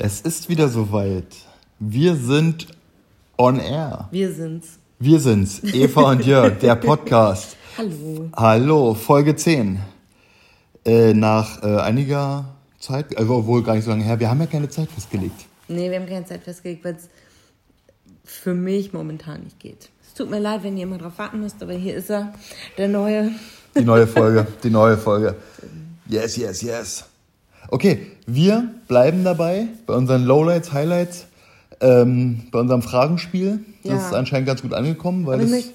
Es ist wieder soweit. Wir sind on air. Wir sind's. Wir sind's, Eva und Jörg, der Podcast. Hallo. Hallo, Folge 10. Äh, nach äh, einiger Zeit, also wohl gar nicht so lange her, wir haben ja keine Zeit festgelegt. Nee, wir haben keine Zeit festgelegt, weil es für mich momentan nicht geht. Es tut mir leid, wenn ihr immer drauf warten müsst, aber hier ist er, der neue. Die neue Folge, die neue Folge. Yes, yes, yes. Okay, wir bleiben dabei bei unseren Lowlights, Highlights, ähm, bei unserem Fragenspiel. Das Ja. ist anscheinend ganz gut angekommen, weil das,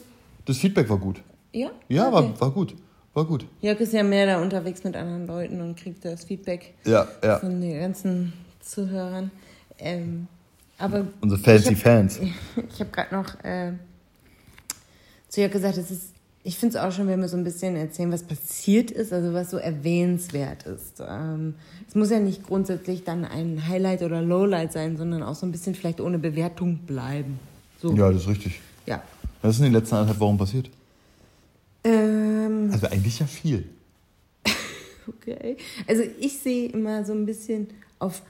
das Feedback war gut. Ja? Ja, Okay. war, war gut. War gut. Jörg ist ja mehr da unterwegs mit anderen Leuten und kriegt das Feedback Ja, ja. von den ganzen Zuhörern. Ähm, aber Unsere fancy ich hab- Fans. Ich habe gerade noch äh, zu Jörg gesagt, es ist, ich finde es auch schon, wenn wir so ein bisschen erzählen, was passiert ist, also was so erwähnenswert ist. Ähm, es muss ja nicht grundsätzlich dann ein Highlight oder Lowlight sein, sondern auch so ein bisschen vielleicht ohne Bewertung bleiben. So. Ja, das ist richtig. ja. Was ist in den letzten anderthalb Wochen passiert? Ähm, Also eigentlich ja viel. okay. Also ich sehe immer so ein bisschen auf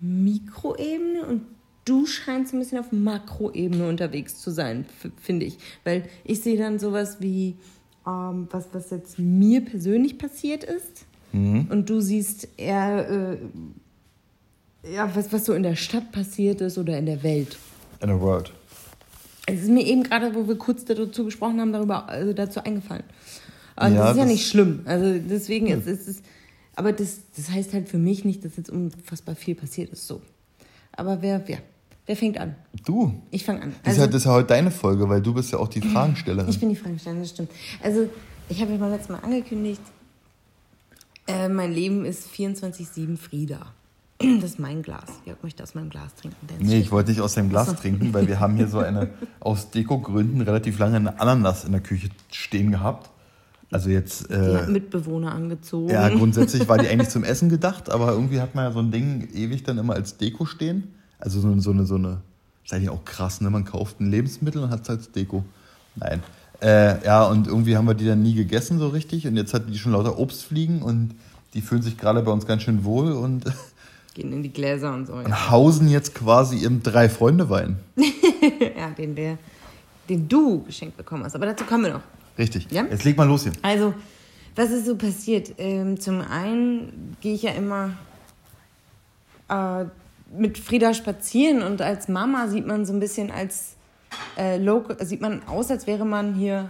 Mikroebene und du scheinst ein bisschen auf Makroebene unterwegs zu sein, finde ich. Weil ich sehe dann sowas wie, ähm, was, was jetzt mir persönlich passiert ist. Und du siehst eher, äh, ja, was, was so in der Stadt passiert ist oder in der Welt. In a word. Es ist mir eben gerade, wo wir kurz dazu gesprochen haben, darüber also dazu eingefallen. Und Ja, das ist ja das- nicht schlimm. Also deswegen ist es. Ist, aber das, das heißt halt für mich nicht, dass jetzt unfassbar viel passiert ist. So. Aber wer, wer, wer fängt an? Du. Ich fange an. Das, ist ja, das ist ja heute deine Folge, weil du bist ja auch die Fragenstellerin. Ich bin die Fragestellerin, das stimmt. Also, ich habe ja mal letztes Mal angekündigt, äh, mein Leben ist 24-7 Frieda. Das ist mein Glas. Jörg möchte aus meinem Glas trinken. Nee, ich wollte nicht aus deinem Glas trinken, weil wir haben hier so eine, aus Dekogründen, relativ lange eine Ananas in der Küche stehen gehabt. Also jetzt, Die hat äh, Mitbewohner angezogen. ja, grundsätzlich war die eigentlich zum Essen gedacht, aber irgendwie hat man ja so ein Ding ewig dann immer als Deko stehen. Also so, so eine, so eine, ist eigentlich auch krass, ne? Man kauft ein Lebensmittel und hat es als Deko. Nein. Äh, ja, und irgendwie haben wir die dann nie gegessen so richtig und jetzt hat die schon lauter Obst fliegen und die fühlen sich gerade bei uns ganz schön wohl und, Gehen in die Gläser und so. Ja, und hausen jetzt quasi im Drei-Freunde-Wein. ja den, der, den du geschenkt bekommen hast. Aber dazu kommen wir noch. Richtig. Ja? Jetzt leg mal los hier. Also, was ist so passiert? Ähm, zum einen gehe ich ja immer äh, mit Frieda spazieren und als Mama sieht man so ein bisschen als äh, local, sieht man aus, als wäre man hier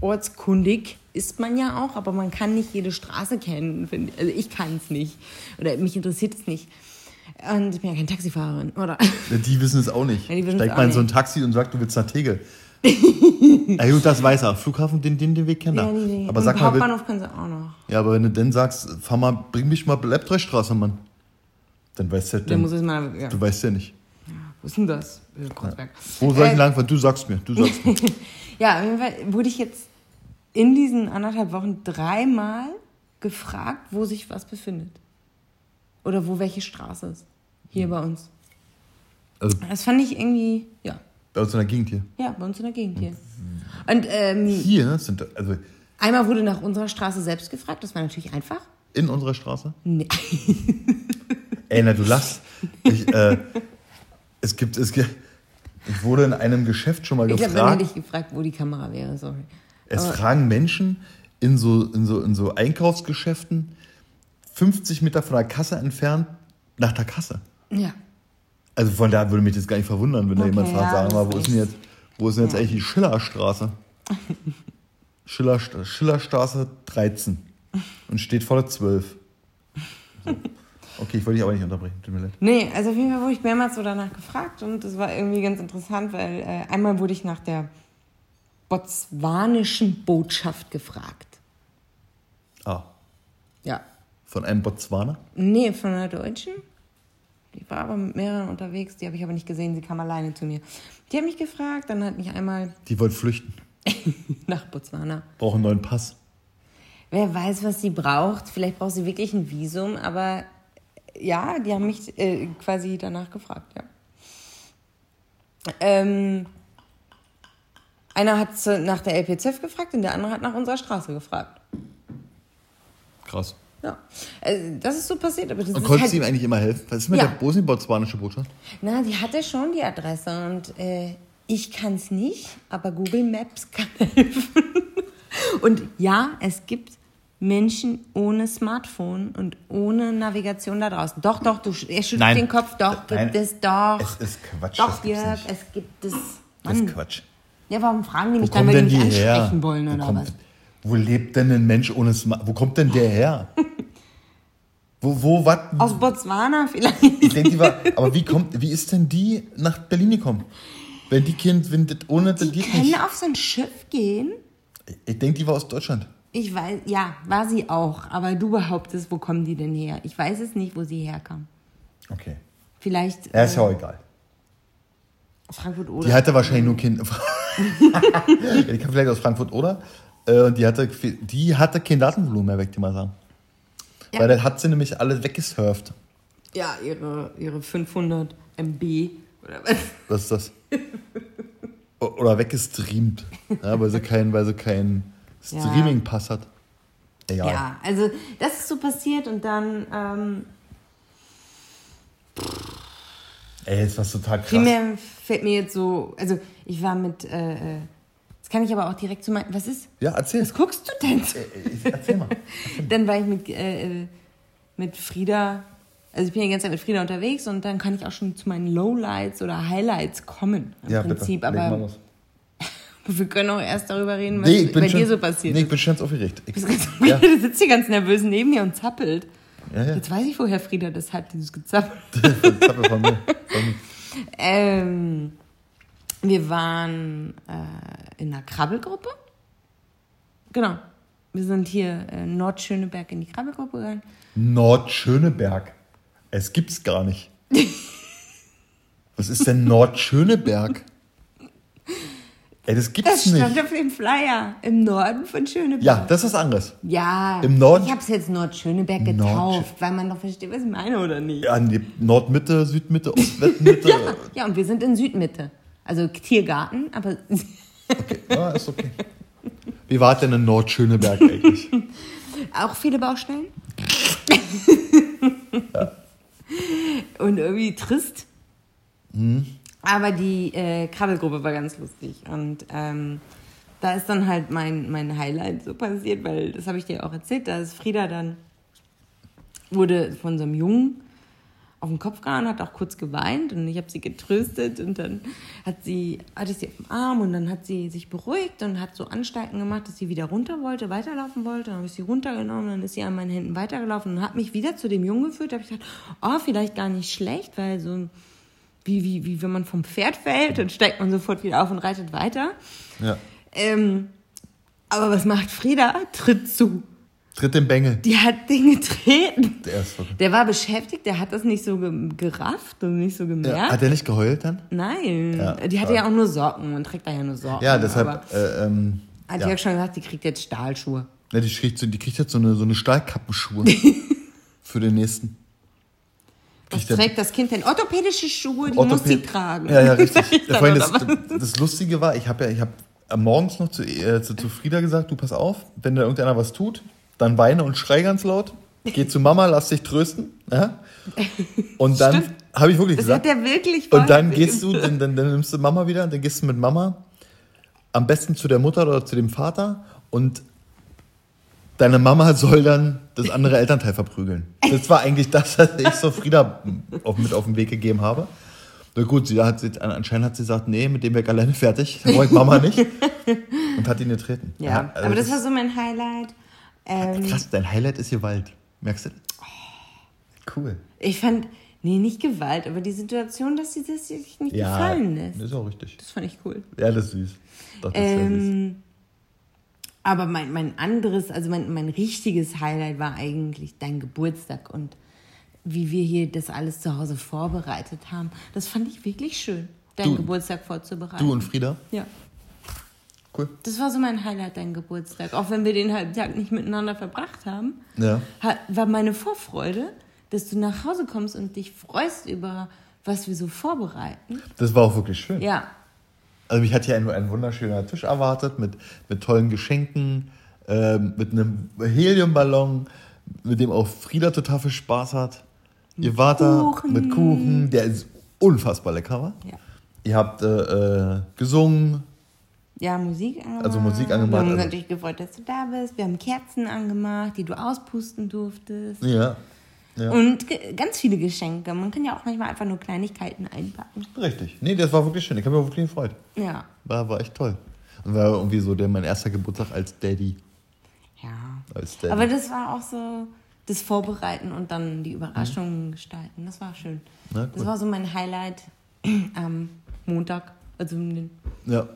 ortskundig. Ist man ja auch, aber man kann nicht jede Straße kennen. find. Also ich kann es nicht. Oder mich interessiert es nicht. Und ich bin ja keine Taxifahrerin, oder? Die wissen es auch nicht. Ja, die wissen Steig es mal auch in so ein. Taxi und sag, du willst nach Tegel. ja, gut, das weiß er. Flughafen, den, den, den Weg kennt er. Ja, nee, nee. Aber Und sag mal, Hauptbahnhof können sie auch noch. ja, aber wenn du dann sagst, fahr mal, bring mich mal Leibtreustraße, Mann. Dann weißt du, Dann dann, muss es mal. Ja. du weißt ja nicht. Wo ist denn das? Kreuzberg. Wo soll ich Äh, denn lang fahren? Du sagst mir, du sagst mir. Ja, auf jeden Fall wurde ich jetzt in diesen anderthalb Wochen dreimal gefragt, wo sich was befindet. Oder wo welche Straße ist. Hier bei uns. Also Das fand ich irgendwie, ja. bei uns in der Gegend hier. Ja, bei uns in der Gegend hier. Und ähm, Hier ne, sind, also einmal wurde nach unserer Straße selbst gefragt, das war natürlich einfach. in unserer Straße. Nee. Ey, na, du lachst. Ich, äh, es gibt, es gibt, ich wurde in einem Geschäft schon mal Ich habe gefragt. hätte ich gefragt, wo die Kamera wäre, sorry. Es Aber- fragen Menschen in so, in, so, in so Einkaufsgeschäften 50 Meter von der Kasse entfernt nach der Kasse. Ja. Also von da würde mich das gar nicht verwundern, wenn da Okay, jemand fragt, ja, sag mal, wo ist ist denn jetzt, wo ist denn jetzt Ja. eigentlich die Schillerstraße? Schiller, Schillerstraße 13 und steht vor der 12. So. Okay, ich wollte dich aber nicht unterbrechen, tut mir leid. Nee, also auf jeden Fall wurde ich mehrmals so danach gefragt und das war irgendwie ganz interessant, weil äh, einmal wurde ich nach der botswanischen Botschaft gefragt. Ah, Ja. von einem Botswana? Nee, von einer Deutschen. Die war aber mit mehreren unterwegs, die habe ich aber nicht gesehen, sie kam alleine zu mir. Die hat mich gefragt, dann hat mich einmal Die wollte flüchten, nach Botswana. braucht einen neuen Pass. Wer weiß, was sie braucht. Vielleicht braucht sie wirklich ein Visum, aber ja, die haben mich äh, quasi danach gefragt, ja. Ähm, einer hat nach der LPZF gefragt und der andere hat nach unserer Straße gefragt. Krass. Ja. Also, das ist so passiert. Aber Und konntest halt, du ihm eigentlich immer helfen? Was ist mit Ja. der bosnien-botswanische Botschaft? Na, die hatte schon die Adresse und äh, ich kann es nicht, aber Google Maps kann helfen. Und ja, es gibt Menschen ohne Smartphone und ohne Navigation da draußen. Doch, doch, du er schüttelt Nein. den Kopf. Doch, Nein. gibt es doch. Es ist Quatsch, Doch, das Jörg, nicht. es gibt es. Das Mann. ist Quatsch. Ja, warum fragen die mich dann, denn die die mich her? ansprechen wollen wo, oder kommt, was? wo lebt denn ein Mensch ohne Smart? Wo kommt denn der her? wo, wo, was? Aus Botswana vielleicht. Ich denke, die war, aber wie kommt, wie ist denn die nach Berlin gekommen? Wenn die Kind, wenn das ohne, das Die geht können nicht. auf so ein Schiff gehen. Ich denke, die war aus Deutschland. Ich weiß, ja, war sie auch. Aber du behauptest, wo kommen die denn her? Ich weiß es nicht, wo sie herkam. Okay. Vielleicht Ja, ist ja äh, auch egal. Frankfurt Die oder. hatte wahrscheinlich nur Kind. die kam vielleicht aus Frankfurt oder? Äh, Und die hatte, die hatte kein Datenvolumen mehr, weg, die mal sagen. Ja. Weil dann hat sie nämlich alles weggesurft. Ja, ihre, ihre 500 MB oder was? Was ist das? Oder weggestreamt. Ja, weil sie keinen weil sie keinen Ja. Streaming-Pass hat. Egal. Ja, also das ist so passiert und dann ähm, Ey, ist was total krass. primär fällt mir jetzt so, also ich war mit, äh, äh, das kann ich aber auch direkt zu meinen, was ist? Ja, erzähl. Was guckst du denn? Äh, äh, Erzähl mal. Dann war ich mit, äh, mit Frieda, also ich bin ja die ganze Zeit mit Frieda unterwegs und dann kann ich auch schon zu meinen Lowlights oder Highlights kommen. Im Ja, Prinzip, bitte. Aber. Wir können auch erst darüber reden, was Nee, bei schon, dir so passiert Nee, ich bin schon ganz aufgeregt. Ich, ja, Du sitzt hier ganz nervös neben mir und zappelt. ja, ja. Jetzt weiß ich, woher Frieda das hat, dieses Gezappel. Zappel von mir. Von mir. Ähm, wir waren äh, in einer Krabbelgruppe. Genau. Wir sind hier äh, Nordschöneberg in die Krabbelgruppe gegangen. Nordschöneberg. Es gibt's gar nicht. Was ist denn Nordschöneberg? Ey, das gibt's Das stand nicht. auf dem Flyer im Norden von Schöneberg. Ja, das ist was anderes. Ja. Im Norden- Ich habe es jetzt Nordschöneberg Nordschö- getauft, weil man doch versteht, was ich meine oder nicht. Ja, nee, Nordmitte, Südmitte, Ostwestmitte. Ja, ja, und wir sind in Südmitte. Also Tiergarten, aber Ja, ist okay. Wie war denn in Nordschöneberg eigentlich? auch viele Baustellen. Und irgendwie trist. Aber die äh, Krabbelgruppe war ganz lustig. Und ähm, da ist dann halt mein, mein Highlight so passiert, weil das habe ich dir auch erzählt. Da ist Frieda dann, wurde von so einem Jungen auf den Kopf gehauen, hat auch kurz geweint und ich habe sie getröstet und dann hat sie, hatte ich sie auf dem Arm und dann hat sie sich beruhigt und hat so Anstalten gemacht, dass sie wieder runter wollte, weiterlaufen wollte. Dann habe ich sie runtergenommen, dann ist sie an meinen Händen weitergelaufen und hat mich wieder zu dem Jungen geführt. Da habe ich gesagt, oh, vielleicht gar nicht schlecht, weil so wie, wie, wie wenn man vom Pferd fällt, dann steigt man sofort wieder auf und reitet weiter. Ja. Ähm, aber was macht Frieda? Tritt zu. Tritt im Bengel. Die hat den getreten. Der ist verrückt. Der war beschäftigt, der hat das nicht so ge gerafft und nicht so gemerkt. Ja, hat er nicht geheult dann? Nein, Ja, die hatte ja auch nur Socken und trägt da ja nur Socken. Ja, deshalb. Äh, ähm, hat ja. ja. schon gesagt, die kriegt jetzt Stahlschuhe. Ja, die, kriegt, die kriegt jetzt so eine, so eine Stahlkappenschuhe für den nächsten. Der- trägt das Kind denn? Orthopädische Schuhe, die muss sie tragen. Ja, ja, richtig. Ja, das, das Lustige war, ich habe ja, ich habe morgens noch zu, äh, zu, zu Frieda gesagt, du pass auf, wenn da irgendeiner was tut, dann weine und schrei ganz laut. Geh zu Mama, lass dich trösten. Ja? Und dann habe ich wirklich Das gesagt. hat er wirklich Und dann gehst du, dann, dann, dann nimmst du Mama wieder, dann gehst du mit Mama am besten zu der Mutter oder zu dem Vater und deine Mama soll dann das andere Elternteil verprügeln. Das war eigentlich das, was ich so Frieda auf, mit auf den Weg gegeben habe. Na gut, sie hat, anscheinend hat sie gesagt, nee, mit dem wäre ich alleine fertig, da wollte Mama nicht. Und hat ihn getreten. Ja, also aber das war so mein Highlight. Ähm, Krass, dein Highlight ist Gewalt. Merkst du das? Cool. ich fand, nee, nicht Gewalt, aber die Situation, dass sie das sich nicht gefallen lässt. Das ist auch richtig. Das fand ich cool. Ja, das ist süß. Doch, das ist sehr süß. Aber mein, mein anderes, also mein, mein richtiges Highlight war eigentlich dein Geburtstag und wie wir hier das alles zu Hause vorbereitet haben. Das fand ich wirklich schön, deinen Du- Geburtstag vorzubereiten. Du und Frieda? Ja. Cool. Das war so mein Highlight, dein Geburtstag. Auch wenn wir den halben Tag nicht miteinander verbracht haben, Ja. war meine Vorfreude, dass du nach Hause kommst und dich freust über, was wir so vorbereiten. Das war auch wirklich schön. Ja, Also mich hat hier ein, ein wunderschöner Tisch erwartet mit, mit tollen Geschenken, ähm, mit einem Heliumballon, mit dem auch Frieda total viel Spaß hat. Ihr wart da mit Kuchen, der ist unfassbar lecker war. Ja. Ihr habt äh, äh, gesungen. Ja, Musik angemacht. Also Musik angemacht, Wir haben uns also- natürlich gefreut, dass du da bist. Wir haben Kerzen angemacht, die du auspusten durftest. Ja. Ja. Und ganz viele Geschenke. Man kann ja auch manchmal einfach nur Kleinigkeiten einpacken. Richtig. Nee, das war wirklich schön. Ich habe mich auch wirklich gefreut. Ja. War, war echt toll. Und war irgendwie so der, mein erster Geburtstag als Daddy. Ja. Als Daddy. Aber das war auch so das Vorbereiten und dann die Überraschungen gestalten. Das war schön. Na, Das war so mein Highlight am Montag. Also den, ja.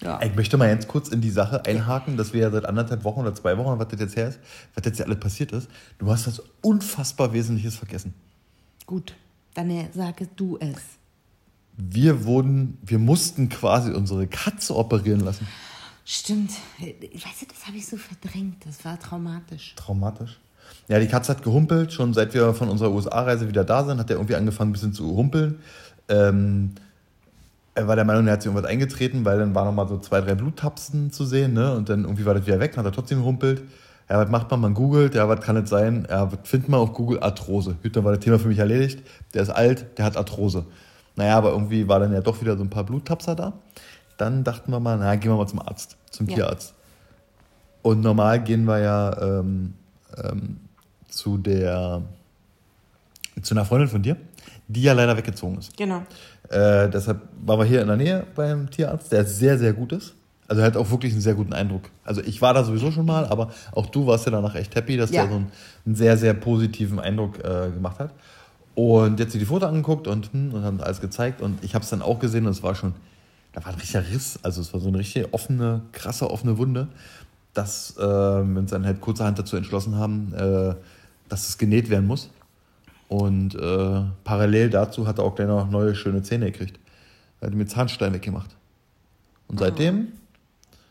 Ja. Ich möchte mal ganz kurz in die Sache einhaken, dass wir ja seit anderthalb Wochen oder zwei Wochen, was das jetzt her ist, was jetzt ja alles passiert ist. Du hast was unfassbar Wesentliches vergessen. Gut. Dann sage du es. Wir wurden, wir mussten quasi unsere Katze operieren lassen. Stimmt. Ich weiß nicht, das habe ich so verdrängt. Das war traumatisch. Traumatisch. Ja, die Katze hat gehumpelt. Schon seit wir von unserer USA-Reise wieder da sind, hat er irgendwie angefangen, ein bisschen zu humpeln. Ähm, er war der Meinung, er hat sich irgendwas eingetreten, weil dann waren noch mal so zwei, drei Bluttapsen zu sehen. Ne? Und dann irgendwie war das wieder weg, dann hat er trotzdem gehumpelt. Ja, was macht man? Man googelt, ja, was kann es sein? Ja, was findet man auf Google? Arthrose. Gut, dann war das Thema für mich erledigt. Der ist alt, der hat Arthrose. Naja, aber irgendwie war dann ja doch wieder so ein paar Bluttapser da. Dann dachten wir mal, na, gehen wir mal zum Arzt, zum Ja. Tierarzt. Und normal gehen wir ja ähm, ähm, zu der zu einer Freundin von dir, die ja leider weggezogen ist. Genau. Äh, deshalb waren wir hier in der Nähe beim Tierarzt, der sehr, sehr gut ist. Also er hat auch wirklich einen sehr guten Eindruck. Also ich war da sowieso schon mal, aber auch du warst ja danach echt happy, dass Ja. der so einen, einen sehr, sehr positiven Eindruck äh, gemacht hat. Und jetzt die Foto angeguckt und, hm, und haben alles gezeigt und ich habe es dann auch gesehen und es war schon, da war ein richtiger Riss, also es war so eine richtige offene, krasse offene Wunde, dass äh, wir uns dann halt kurzerhand dazu entschlossen haben, äh, dass es genäht werden muss. Und äh, parallel dazu hat er auch gleich noch neue schöne Zähne gekriegt. Er hat mir Zahnstein weggemacht. Und seitdem,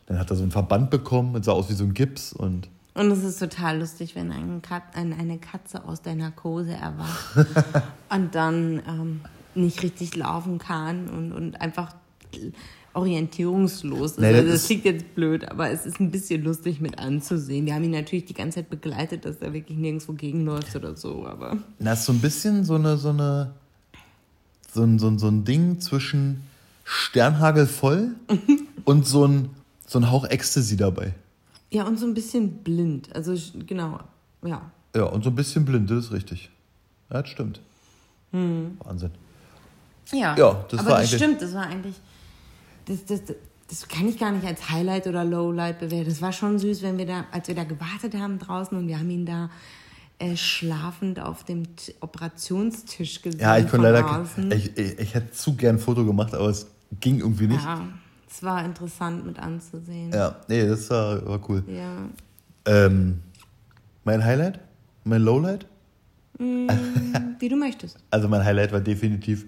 dann hat er so einen Verband bekommen, es sah aus wie so ein Gips und Und es ist total lustig, wenn ein Kat ein, eine Katze aus der Narkose erwacht und dann ähm, nicht richtig laufen kann und, und einfach orientierungslos ist. Nee, das also das klingt jetzt blöd, aber es ist ein bisschen lustig mit anzusehen. Wir haben ihn natürlich die ganze Zeit begleitet, dass er wirklich nirgendwo gegenläuft oder so, aber das ist so ein bisschen so eine, so eine, so ein, so ein, so ein Ding zwischen Sternhagel voll und so ein, so ein Hauch Ecstasy dabei. ja, und so ein bisschen blind. Also genau, ja. Ja, und so ein bisschen blind, das ist richtig. Ja, das stimmt. Wahnsinn. Ja, Ja, das aber war das eigentlich- stimmt, das war eigentlich. Das, das, das kann ich gar nicht als Highlight oder Lowlight bewerten. Das war schon süß, wenn wir da, als wir da gewartet haben draußen und wir haben ihn da äh, schlafend auf dem T Operationstisch gesehen. Ja, ich konnte leider, ich, ich, ich hätte zu gern ein Foto gemacht, aber es ging irgendwie nicht. Ja, es war interessant mit anzusehen. Ja, nee, das war, war cool. Ja. Ähm, mein Highlight? Mein Lowlight? Wie du möchtest. Also mein Highlight war definitiv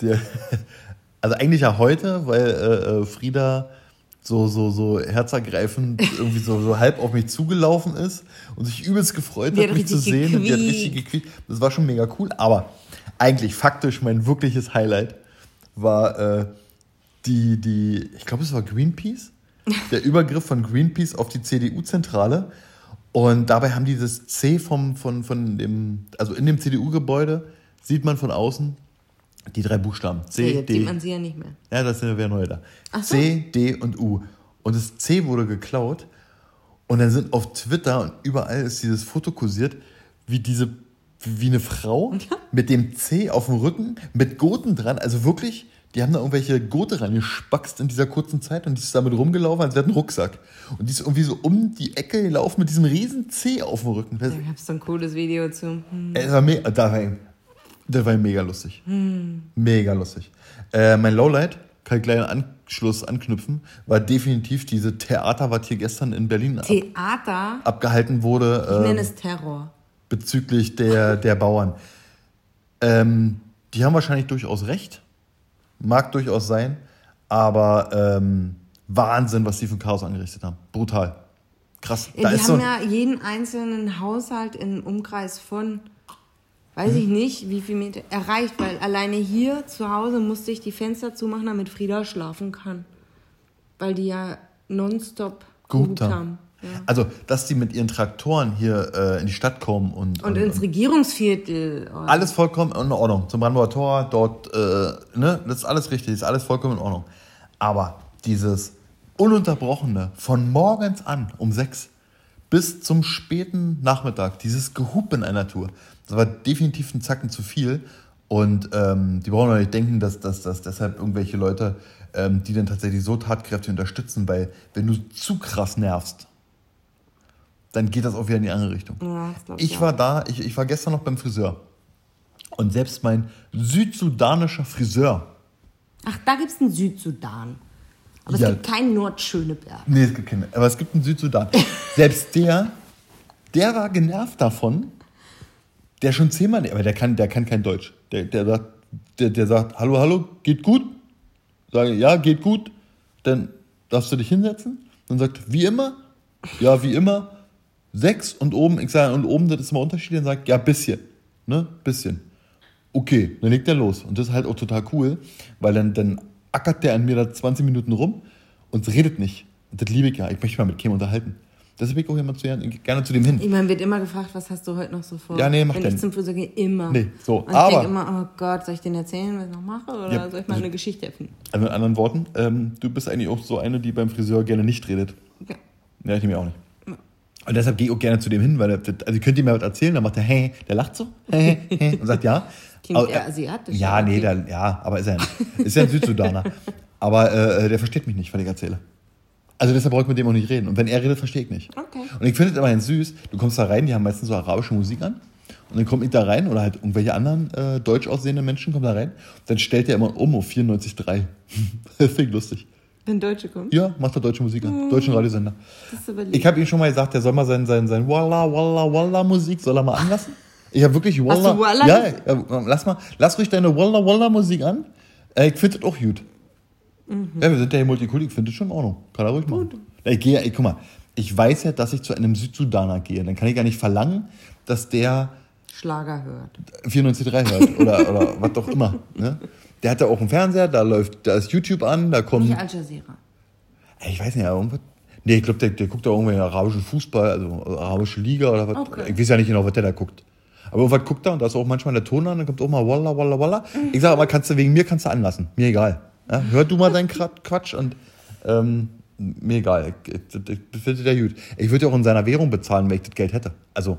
der, also eigentlich ja heute, weil äh, äh, Frieda so, so, so herzergreifend irgendwie so, so halb auf mich zugelaufen ist und sich übelst gefreut Die hat, mich zu sehen. Und die hat richtig gequiekt. Das war schon mega cool. Aber eigentlich faktisch mein wirkliches Highlight war äh, die, die, ich glaube, es war Greenpeace. Der Übergriff von Greenpeace auf die CDU-Zentrale. Und dabei haben die das C vom, von, von dem, also in dem CDU-Gebäude sieht man von außen die drei Buchstaben. C, jetzt D. sieht man sie ja nicht mehr. Ja, das sind ja neue da. Ach so. C, D und U. Und das C wurde geklaut. Und dann sind auf Twitter und überall ist dieses Foto kursiert, wie diese, wie eine Frau mit dem C auf dem Rücken, mit Goten dran. Also wirklich, die haben da irgendwelche Gote reingespackst in dieser kurzen Zeit und die ist damit rumgelaufen, als wäre ein Rucksack. Und die ist irgendwie so um die Ecke gelaufen mit diesem riesen C auf dem Rücken. Da gab es so ein cooles Video zu. Hm. es war me das, war, das war mega lustig. Mega lustig. Äh, mein Lowlight, kann ich gleich Anschluss anknüpfen, war definitiv diese Theater, was hier gestern in Berlin ab, Theater, abgehalten wurde ich nenne ähm, es Terror. bezüglich der, der Bauern. Ähm, die haben wahrscheinlich durchaus recht. Mag durchaus sein. Aber ähm, Wahnsinn, was die für ein Chaos angerichtet haben. Brutal. Krass. Ja, die ist so haben ein- ja jeden einzelnen Haushalt in Umkreis von, weiß ich nicht, wie viel Meter erreicht, weil alleine hier zu Hause musste ich die Fenster zumachen, damit Frieda schlafen kann. Weil die ja nonstop Gehupt haben. haben. Also, dass die mit ihren Traktoren hier äh, in die Stadt kommen und. Und ins Regierungsviertel. Oh. Alles vollkommen in Ordnung. Zum Brandenburger Tor, dort, äh, ne, das ist alles richtig, ist alles vollkommen in Ordnung. Aber dieses ununterbrochene, von morgens an um sechs bis zum späten Nachmittag, dieses Gehub in einer Tour, das war definitiv ein Zacken zu viel. Und ähm, die brauchen doch nicht denken, dass, dass, dass deshalb irgendwelche Leute, ähm, die dann tatsächlich so tatkräftig unterstützen, weil wenn du zu krass nervst, dann geht das auch wieder in die andere Richtung. Ja, ich auch. war da, ich, ich war gestern noch beim Friseur. Und selbst mein südsudanischer Friseur, Ach, da gibt es einen Südsudan. Aber Ja. es gibt keinen Nordschöneberg. nee, es gibt keine, aber es gibt einen Südsudan. selbst der, der war genervt davon, der schon zehnmal, aber der kann, der kann kein Deutsch. Der, der, sagt, der, der sagt, hallo, hallo, geht gut? Sage, ja, geht gut. Dann darfst du dich hinsetzen. Dann sagt, wie immer? Ja, wie immer. Sechs und oben, ich sage, und oben, das ist mal Unterschied. Dann sagt, ja, bisschen. Ne, bisschen. Okay, dann legt er los. Und das ist halt auch total cool, weil dann, dann ackert der an mir da 20 Minuten rum und redet nicht. Und das liebe ich ja. Ich möchte mal mit Kim unterhalten. Deshalb will ich auch jemand zu, gerne zu dem hin. Ich meine, wird immer gefragt, was hast du heute noch so vor? Ja, nee, mach Wenn denn. ich zum Friseur gehe, immer. Nee, so, Und ich aber- denke immer, oh Gott, soll ich den erzählen, was ich noch mache? Oder Ja. soll ich mal eine Geschichte erfinden? Also mit anderen Worten, ähm, du bist eigentlich auch so eine, die beim Friseur gerne nicht redet. Ja. Ja, ich nehme auch nicht. Und deshalb gehe ich auch gerne zu dem hin, weil der, also ihr könnt ihm ja was erzählen, dann macht er, hey, der lacht so, hey, hey, und sagt ja. Klingt Aber, eher asiatisch, Ja, nee, der, ja, aber ist er nicht. Ist ja ein Südsudaner. aber äh, der versteht mich nicht, was ich erzähle. Also deshalb brauche ich mit dem auch nicht reden. Und wenn er redet, verstehe ich nicht. Okay. Und ich finde es immerhin süß, du kommst da rein, die haben meistens so arabische Musik an. Und dann kommt ich da rein, oder halt irgendwelche anderen äh, deutsch aussehenden Menschen kommen da rein. Dann stellt er immer um auf 94,3. das finde ich lustig. Wenn Deutsche kommen. Ja, macht er deutsche Musik an. Deutschen Radiosender. Ich habe ihm schon mal gesagt, der soll mal sein, sein, sein Walla, Walla, Walla Musik, soll er mal anlassen. Ich habe wirklich Walla. du Walla ja, ja, lass mal, lass ruhig deine Walla, Walla Musik an. Äh, ich finde das auch gut. Mhm. Ja, wir sind ja hier Multikulti, ich finde das schon in Ordnung. Kann er ruhig machen. Ja, ich gehe, ja- ey, guck mal, ich weiß ja, dass ich zu einem Südsudaner gehe. Dann kann ich gar nicht verlangen, dass der Schlager hört. 94.3 hört oder, oder was auch immer. Ne? Der hat ja auch einen Fernseher, da läuft, da ist YouTube an, da kommt. Nicht Al Jazeera. Ich weiß nicht, irgendwas. Nee, ich glaube, der, der guckt da irgendwie arabischen Fußball, also arabische Liga oder was. Okay. Ich weiß ja nicht genau, was der da guckt. Aber irgendwas guckt er und da ist auch manchmal der Ton an, dann kommt auch mal Walla, Walla, Walla. Ich sage aber, kannst du wegen mir kannst du anlassen. Mir egal. Ja, hör du mal deinen Quatsch und ähm, mir egal. Ich, finde der gut. Ich würde ja auch in seiner Währung bezahlen, wenn ich das Geld hätte. Also,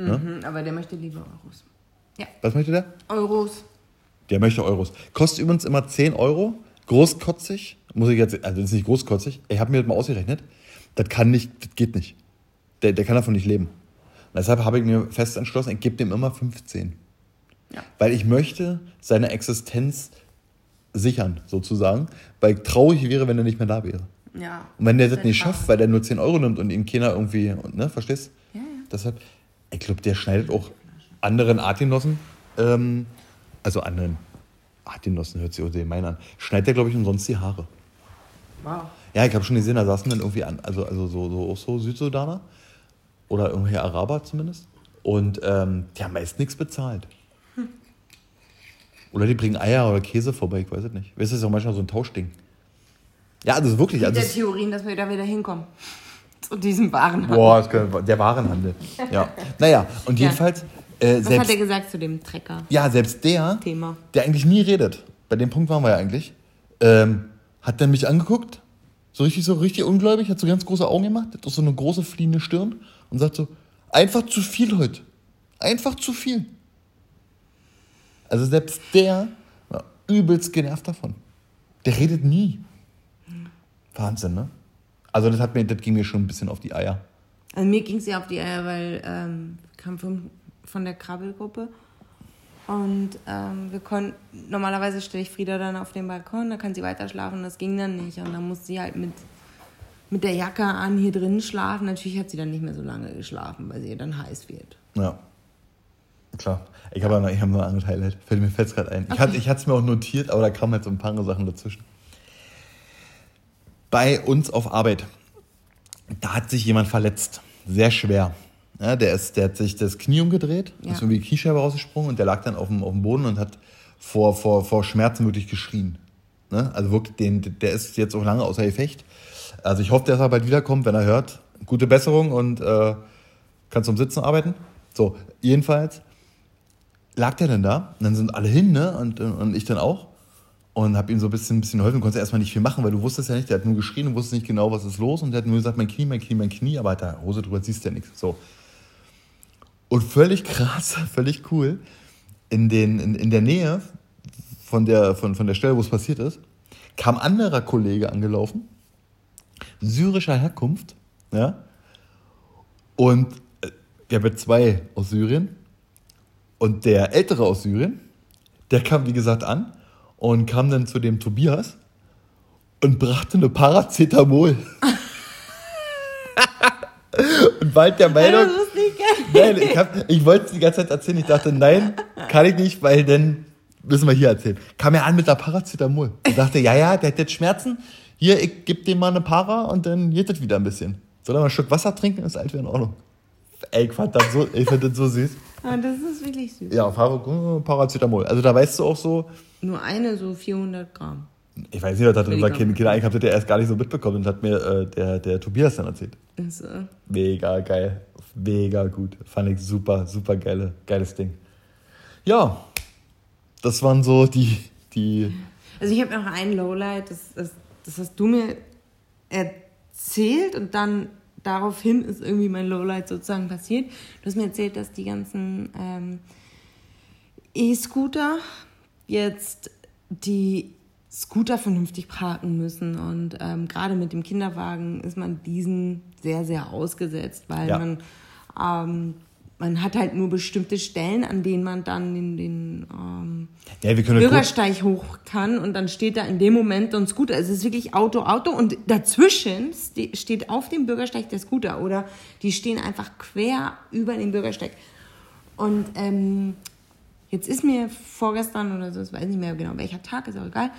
Mhm, aber der möchte lieber Euros. Ja, was möchte der? Euros. Der möchte Euros. Kostet übrigens immer 10 Euro. Großkotzig. Muss ich jetzt, also das ist nicht großkotzig. Ich habe mir das mal ausgerechnet. Das kann nicht, das geht nicht. Der, der kann davon nicht leben. Und deshalb habe ich mir fest entschlossen, ich gebe dem immer 15. Ja. Weil ich möchte seine Existenz sichern, sozusagen. Weil traurig wäre, wenn er nicht mehr da wäre. Ja. Und wenn der das Seine nicht schafft, weil der nur 10 Euro nimmt und ihm keiner irgendwie, ne, verstehst? Ja, ja. Deshalb, ich glaube, der schneidet auch anderen Artgenossen, ähm, also anderen Artgenossen, hört sich auch den meinen an, schneidet der, glaube ich, umsonst die Haare. Wow. Ja, ich habe schon gesehen, da saßen dann irgendwie an, also, also so, so, auch so Südsudaner oder irgendwelche Araber zumindest. Und ähm, die haben meist nichts bezahlt. Oder die bringen Eier oder Käse vorbei, ich weiß es nicht. Weißt du, das ist auch manchmal so ein Tauschding. Ja, also wirklich. Also der es- Theorien, dass wir da wieder hinkommen. Zu diesem Warenhandel. Boah, das kann, der Warenhandel. Ja. Naja, und Ja. jedenfalls, äh, Was hat selbst, er gesagt zu dem Trecker? ja, selbst der, Thema. der eigentlich nie redet, bei dem Punkt waren wir ja eigentlich, ähm, hat dann mich angeguckt, so richtig, so richtig ungläubig, hat so ganz große Augen gemacht, hat auch so eine große fliehende Stirn und sagt so, einfach zu viel heute. Einfach zu viel. Also selbst der war übelst genervt davon. Der redet nie. Wahnsinn, ne? Also das, hat mir, das ging mir schon ein bisschen auf die Eier. Also mir ging es ja auf die Eier, weil ähm, kamen von, von der Krabbelgruppe und ähm, wir konnten, normalerweise stelle ich Frieda dann auf den Balkon, da kann sie weiter schlafen, das ging dann nicht und dann musste sie halt mit, mit der Jacke an hier drin schlafen. Natürlich hat sie dann nicht mehr so lange geschlafen, weil sie dann heiß wird. Ja. Klar. Ich habe noch, ich hab noch ein anderes Highlight. Fällt mir fällt gerade ein. Ich hatte es mir auch notiert, aber da kamen halt so ein paar andere Sachen dazwischen. Bei uns auf Arbeit, da hat sich jemand verletzt. Sehr schwer. Ja, der, ist, der hat sich das Knie umgedreht, Ja. ist irgendwie die Kniescheibe rausgesprungen und der lag dann auf dem, auf dem Boden und hat vor, vor, vor Schmerzen wirklich geschrien. Ne? Also wirklich, den, der ist jetzt auch lange außer Gefecht. Also ich hoffe, dass er bald wiederkommt, wenn er hört. gute Besserung und äh, kannst zum Sitzen arbeiten. So, jedenfalls lag der dann da und dann sind alle hin, ne? Und, und ich dann auch. Und habe ihm so ein bisschen, ein bisschen geholfen. Konnte erstmal nicht viel machen, weil du wusstest ja nicht, der hat nur geschrien und wusste nicht genau, was ist los. Und der hat nur gesagt, mein Knie, mein Knie, mein Knie. Aber da Hose drüber, siehst ja nichts. So. Und völlig krass, völlig cool, in, den, in, in der Nähe von der, von, von der Stelle, wo es passiert ist, kam anderer Kollege angelaufen, syrischer Herkunft, ja, und äh, der mit zwei aus Syrien. Und der ältere aus Syrien, der kam, wie gesagt, an und kam dann zu dem Tobias und brachte eine Paracetamol. und war der Meinung. Nein, ich, hab, ich wollte es die ganze Zeit erzählen. Ich dachte, nein, kann ich nicht, weil dann müssen wir hier erzählen. Kam er an mit der Paracetamol. Ich dachte, ja, ja, der hat jetzt Schmerzen. Hier, ich gebe dem mal eine Para und dann geht das wieder ein bisschen. Soll er mal ein Stück Wasser trinken? Ist alt wieder in Ordnung. Ey, ich fand das so, ich fand das so süß. Ah, das ist wirklich süß. Ja, Paracetamol. Also da weißt du auch so. Nur eine, so 400 Gramm. Ich weiß nicht, was da drin war. Kind, Kinder, ich habe das ja erst gar nicht so mitbekommen und hat mir äh, der, der Tobias dann erzählt. Äh, Mega geil. Mega gut. Fand ich super, super geile, geiles Ding. Ja, das waren so die. die Also ich habe noch ein Lowlight, das, das, das hast du mir erzählt und dann daraufhin ist irgendwie mein Lowlight sozusagen passiert. Du hast mir erzählt, dass die ganzen ähm, E-Scooter jetzt die Scooter vernünftig parken müssen. Und ähm, gerade mit dem Kinderwagen ist man diesen sehr, sehr ausgesetzt, weil Ja. man, ähm, man hat halt nur bestimmte Stellen, an denen man dann den, den ähm, ja, Bürgersteig hoch kann und dann steht da in dem Moment ein Scooter. Es ist wirklich Auto, Auto und dazwischen ste- steht auf dem Bürgersteig der Scooter oder die stehen einfach quer über den Bürgersteig. Und ähm, jetzt ist mir vorgestern oder so, ich weiß nicht mehr genau welcher Tag, ist auch egal,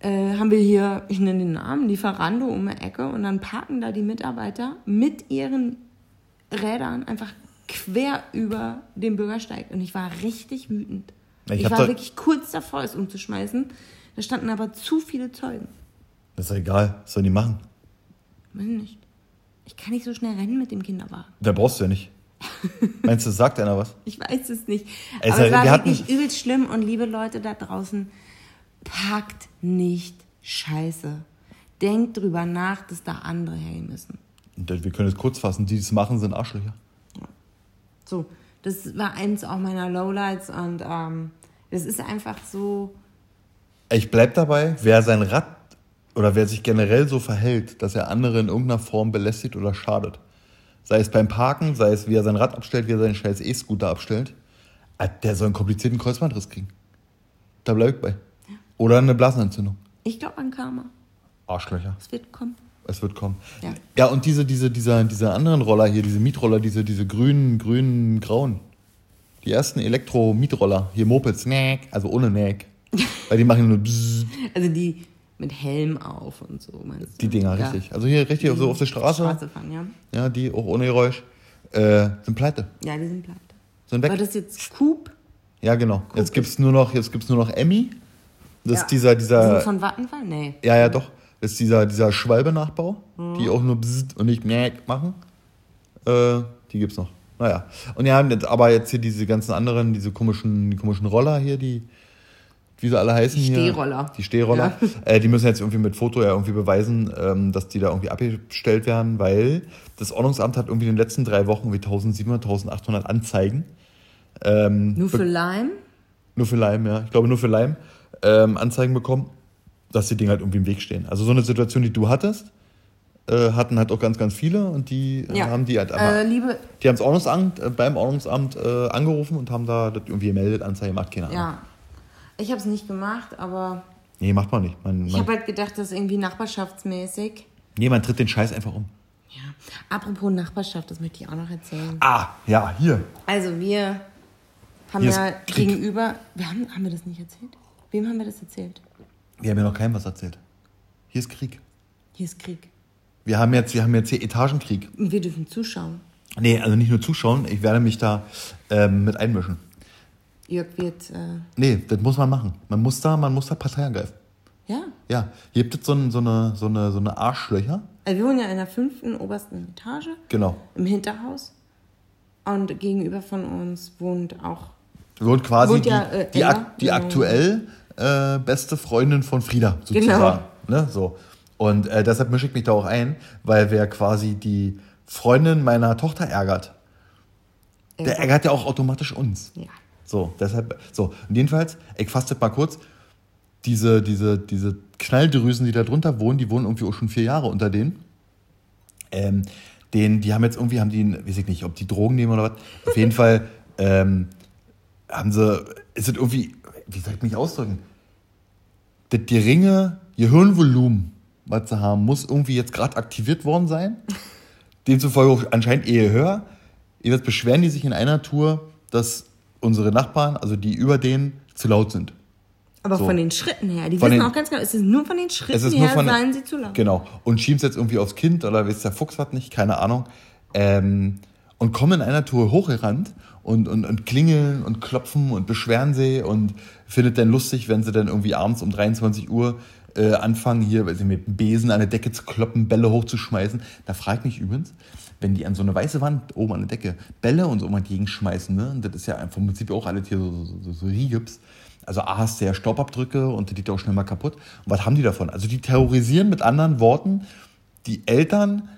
äh, haben wir hier, ich nenne den Namen, Lieferando um die Ecke und dann parken da die Mitarbeiter mit ihren Rädern einfach quer über den Bürgersteig und ich war richtig wütend. Ich Ich, war wirklich kurz davor, es umzuschmeißen. Da standen aber zu viele Zeugen. Das ist ja egal, was sollen die machen? Weiß nicht. Ich kann nicht so schnell rennen mit dem Kinderwagen. Da brauchst du ja nicht. Meinst du, sagt einer was? Ich weiß es nicht. Also, aber es war wir hatten- wirklich übelst schlimm und liebe Leute da draußen, parkt nicht scheiße. Denkt drüber nach, dass da andere her müssen. Wir können es kurz fassen, die, die es machen, sind Arschlöcher. So, das war eins auch meiner Lowlights und ähm, das ist einfach so. Ich bleib dabei, wer sein Rad oder wer sich generell so verhält, dass er andere in irgendeiner Form belästigt oder schadet. Sei es beim Parken, sei es wie er sein Rad abstellt, wie er seinen scheiß E-Scooter abstellt, äh, der soll einen komplizierten Kreuzbandriss kriegen. Da bleib ich bei. Oder eine Blasenentzündung. Ich glaube an Karma. Arschlöcher. Es wird kommen. Es wird kommen. Ja. Ja, und diese, diese, dieser, diese anderen Roller hier, diese Mietroller, diese, diese grünen, grünen, grauen. Die ersten Elektro-Mietroller, hier Mopeds, Näck, also ohne Näck. Weil die machen nur bzzz, Also die mit Helm auf und so, meinst du? die Dinger, Ja. richtig. Also hier richtig so auf der Straße, Straße fahren, ja. ja, die auch ohne Geräusch, äh, sind pleite. Ja, die sind pleite. Sind War weg. das jetzt Coop? Ja, genau. Jetzt gibt's nur noch, jetzt gibt's nur noch Emmy. Das Ja. ist dieser, dieser. Sind von Vattenfall? Nee. Ja, ja, doch. Ist dieser, dieser Schwalbe-Nachbau, die auch nur und nicht machen. Äh, die gibt's noch. Naja. Und ja, jetzt- aber jetzt hier diese ganzen anderen, diese komischen, die komischen Roller hier, die, wie sie alle heißen Die hier. Stehroller. Die Stehroller. Äh, die müssen jetzt irgendwie mit Foto ja irgendwie beweisen, ähm, dass die da irgendwie abgestellt werden, weil das Ordnungsamt hat irgendwie in den letzten drei Wochen wie 1700, 1800 Anzeigen. Ähm, Nur für Leim? nur für Leim, ja. Ich glaube nur für Leim. Ähm, Anzeigen bekommen, dass die Dinge halt irgendwie im Weg stehen. Also so eine Situation, die du hattest, äh, hatten halt auch ganz, ganz viele und die äh, Ja. haben die halt Äh, aber, liebe, die haben das Ordnungsamt, äh, beim Ordnungsamt äh, angerufen und haben da das irgendwie gemeldet, Anzeige gemacht, keine Ahnung. ja. Ich habe es nicht gemacht, aber Nee, macht man nicht. Man, ich habe halt gedacht, das ist irgendwie nachbarschaftsmäßig. nee, man tritt den Scheiß einfach um. Ja. Apropos Nachbarschaft, das möchte ich auch noch erzählen. Ah, ja, hier. Also wir haben Hier ja gegenüber. Wir haben, haben wir das nicht erzählt? Wem haben wir das erzählt? Wir haben ja noch keinem was erzählt. Hier ist Krieg. Hier ist Krieg. Wir haben jetzt, wir haben jetzt hier Etagenkrieg. Wir dürfen zuschauen. Nee, also nicht nur zuschauen, ich werde mich da ähm, mit einmischen. Jörg wird. Äh, Nee, das muss man machen. Man muss da, man muss da Partei ergreifen. ja. Ja, hier gibt es so, ein- so, eine, so, eine, so eine Arschlöcher, Also wir wohnen ja in der fünften, obersten Etage. Genau. Im Hinterhaus. Und gegenüber von uns wohnt auch. Wohnt quasi Wohnt die, ja, äh, die, Ella, ak die genau. aktuell äh, beste Freundin von Frieda, sozusagen. Genau. Ne? So. Und äh, deshalb mische ich mich da auch ein, weil wer quasi die Freundin meiner Tochter ärgert, der ärgert ja auch automatisch uns. Ja. So, deshalb, so. Und jedenfalls, ich fasse das mal kurz, diese, diese, diese Knalldrüsen, die da drunter wohnen, die wohnen irgendwie auch schon vier Jahre unter denen. Ähm, den, die haben jetzt irgendwie, haben die, weiß ich nicht, ob die Drogen nehmen oder was. Auf jeden Fall ähm, haben sie, ist es irgendwie, wie soll ich mich ausdrücken? Das geringe Gehirnvolumen, was sie haben, muss irgendwie jetzt gerade aktiviert worden sein. Demzufolge auch anscheinend eher höher. Jedenfalls beschweren die sich in einer Tour, dass unsere Nachbarn, also die über denen, zu laut sind. Aber So. von den Schritten her, die Von wissen den- auch ganz genau, es ist nur von den Schritten her, von seien sie zu laut. Genau. Und schieben es jetzt irgendwie aufs Kind oder weiß der Fuchs was nicht, keine Ahnung. Ähm, und kommen in einer Tour hochgerannt und, und, und klingeln und klopfen und beschweren sie und findet dann lustig, wenn sie dann irgendwie abends um 23 Uhr äh, anfangen, hier weiß ich, mit dem Besen an der Decke zu kloppen, Bälle hochzuschmeißen. Da frage ich mich übrigens, wenn die an so eine weiße Wand oben an der Decke Bälle und so mal gegenschmeißen, ne? Und das ist ja vom Prinzip auch alles hier so, so, so, so Rigips. Also A hast du ja Staubabdrücke und die geht auch schnell mal kaputt. Und was haben die davon? Also die terrorisieren mit anderen Worten die Eltern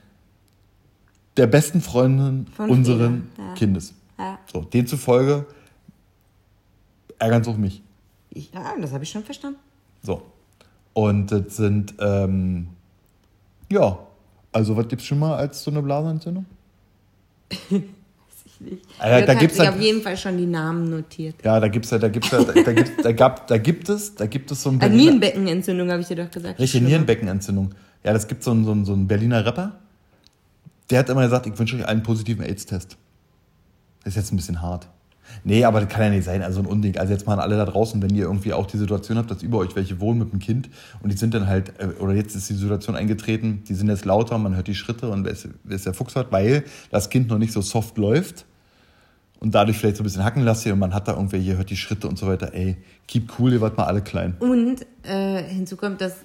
der besten Freundin Von unseren ja. Kindes. Ja. So, demzufolge ärgern sie auch mich. Ja, das habe ich schon verstanden. So. Und das sind, ähm, ja, also was gibt's schon mal als so eine Blasenentzündung? Ich nicht. Da hat gibt's sich halt- auf jeden Fall schon die Namen notiert. Ja, da gibt's ja, da gibt's ja, da, da, gibt, da, gab, da gibt es, da gibt es so ein Ah, Berliner, Nierenbeckenentzündung habe ich dir doch gesagt. richtig. Nierenbeckenentzündung. Ja, das gibt so einen, so einen, so einen Berliner Rapper. Der hat immer gesagt, ich wünsche euch einen positiven AIDS-Test. Das ist jetzt ein bisschen hart. Nee, aber das kann ja nicht sein, also ein Unding. Also jetzt mal an alle da draußen, wenn ihr irgendwie auch die Situation habt, dass über euch welche wohnen mit dem Kind und die sind dann halt, äh, oder jetzt ist die Situation eingetreten, die sind jetzt lauter, man hört die Schritte und wer ist, der Fuchs hat, weil das Kind noch nicht so soft läuft und dadurch vielleicht so ein bisschen hacken lasst und man hat da irgendwer, ihr hört die Schritte und so weiter, ey, keep cool, ihr wart mal alle klein. Und äh, hinzu kommt, dass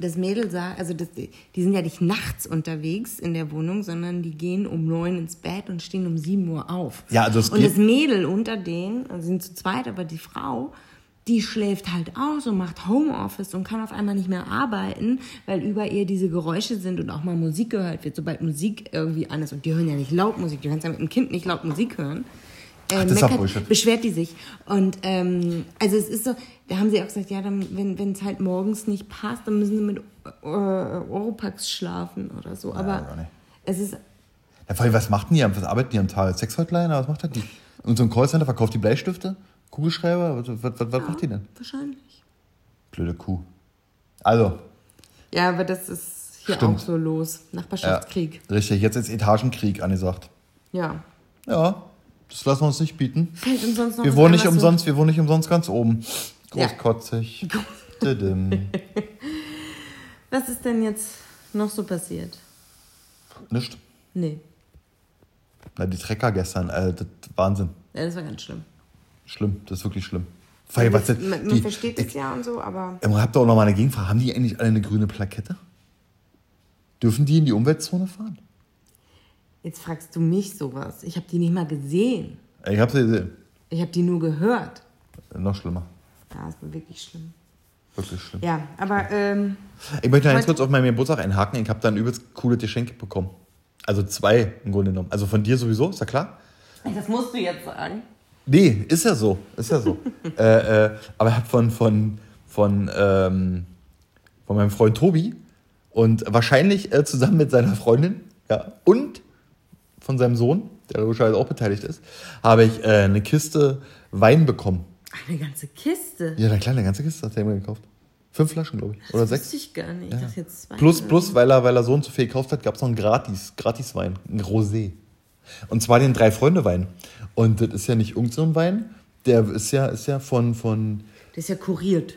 das Mädel sagt, also das, die sind ja nicht nachts unterwegs in der Wohnung, sondern die gehen um neun ins Bett und stehen um sieben Uhr auf. Ja, also es und das Mädel unter denen, also sind zu zweit, aber die Frau, die schläft halt aus und macht Homeoffice und kann auf einmal nicht mehr arbeiten, weil über ihr diese Geräusche sind und auch mal Musik gehört wird, sobald Musik irgendwie an ist. Und die hören ja nicht laut Musik, die kannst ja mit dem Kind nicht laut Musik hören. Äh, das ist doch meckert, beschwert die sich. Und ähm, also es ist so, da haben sie auch gesagt, ja, dann, wenn es halt morgens nicht passt, dann müssen sie mit äh, Oropax schlafen oder so. Aber nicht. es ist, Ja, vor allem, was macht denn die, am- was arbeiten die am Tag? Sexhotline, was macht die? Und so ein Callcenter verkauft die Bleistifte? Kugelschreiber? Was, was, was, was macht die denn? wahrscheinlich. Blöde Kuh. Also, Ja, aber das ist hier Stimmt. auch so los. Nachbarschaftskrieg. richtig, jetzt ist Etagenkrieg angesagt. Ja. Ja, das lassen wir uns nicht bieten. Fällt uns sonst noch Wir wohnen nicht umsonst, wir wohnen nicht umsonst ganz oben. Ja. Großkotzig. So, was ist denn jetzt noch so passiert? Nicht? Nee. Na, die Trecker gestern, äh, das Wahnsinn. Ja, das war ganz schlimm. Schlimm, das ist wirklich schlimm. Allem, was man, man die, versteht es ja und so, aber Ähm, habt ihr auch noch mal eine Gegenfrage? Haben die eigentlich alle eine grüne Plakette? Dürfen die in die Umweltzone fahren? Jetzt fragst du mich sowas. Ich habe die nicht mal gesehen. Ich hab's ja gesehen. Ich habe die nur gehört. Noch schlimmer. Ja, das war wirklich schlimm. Wirklich schlimm. Ja, aber ähm, Ich möchte noch ganz kurz auf meinen Geburtstag einhaken. Ich habe da ein übelst cooles Geschenk bekommen. Also zwei im Grunde genommen. Also von dir sowieso, ist ja klar? das musst du jetzt sagen. Nee, ist ja so. Ist ja so. äh, äh, aber ich habe von, von, von, ähm, von meinem Freund Tobi und wahrscheinlich äh, zusammen mit seiner Freundin ja, und von seinem Sohn, der wahrscheinlich auch beteiligt ist, habe ich äh, eine Kiste Wein bekommen. Eine ganze Kiste. Ja, eine kleine ganze Kiste hat er mir gekauft. Fünf Flaschen, glaube ich. Oder das sechs. wusste ich gar nicht. Ich dachte jetzt zwei. Plus, oder plus, weil er, weil er so und so viel gekauft hat, gab es noch einen Gratis, Gratis-Wein, einen Rosé. Und zwar den Drei-Freunde-Wein. Und das ist ja nicht irgendein so ein Wein, der ist ja, ist ja von, von Der ist ja kuriert.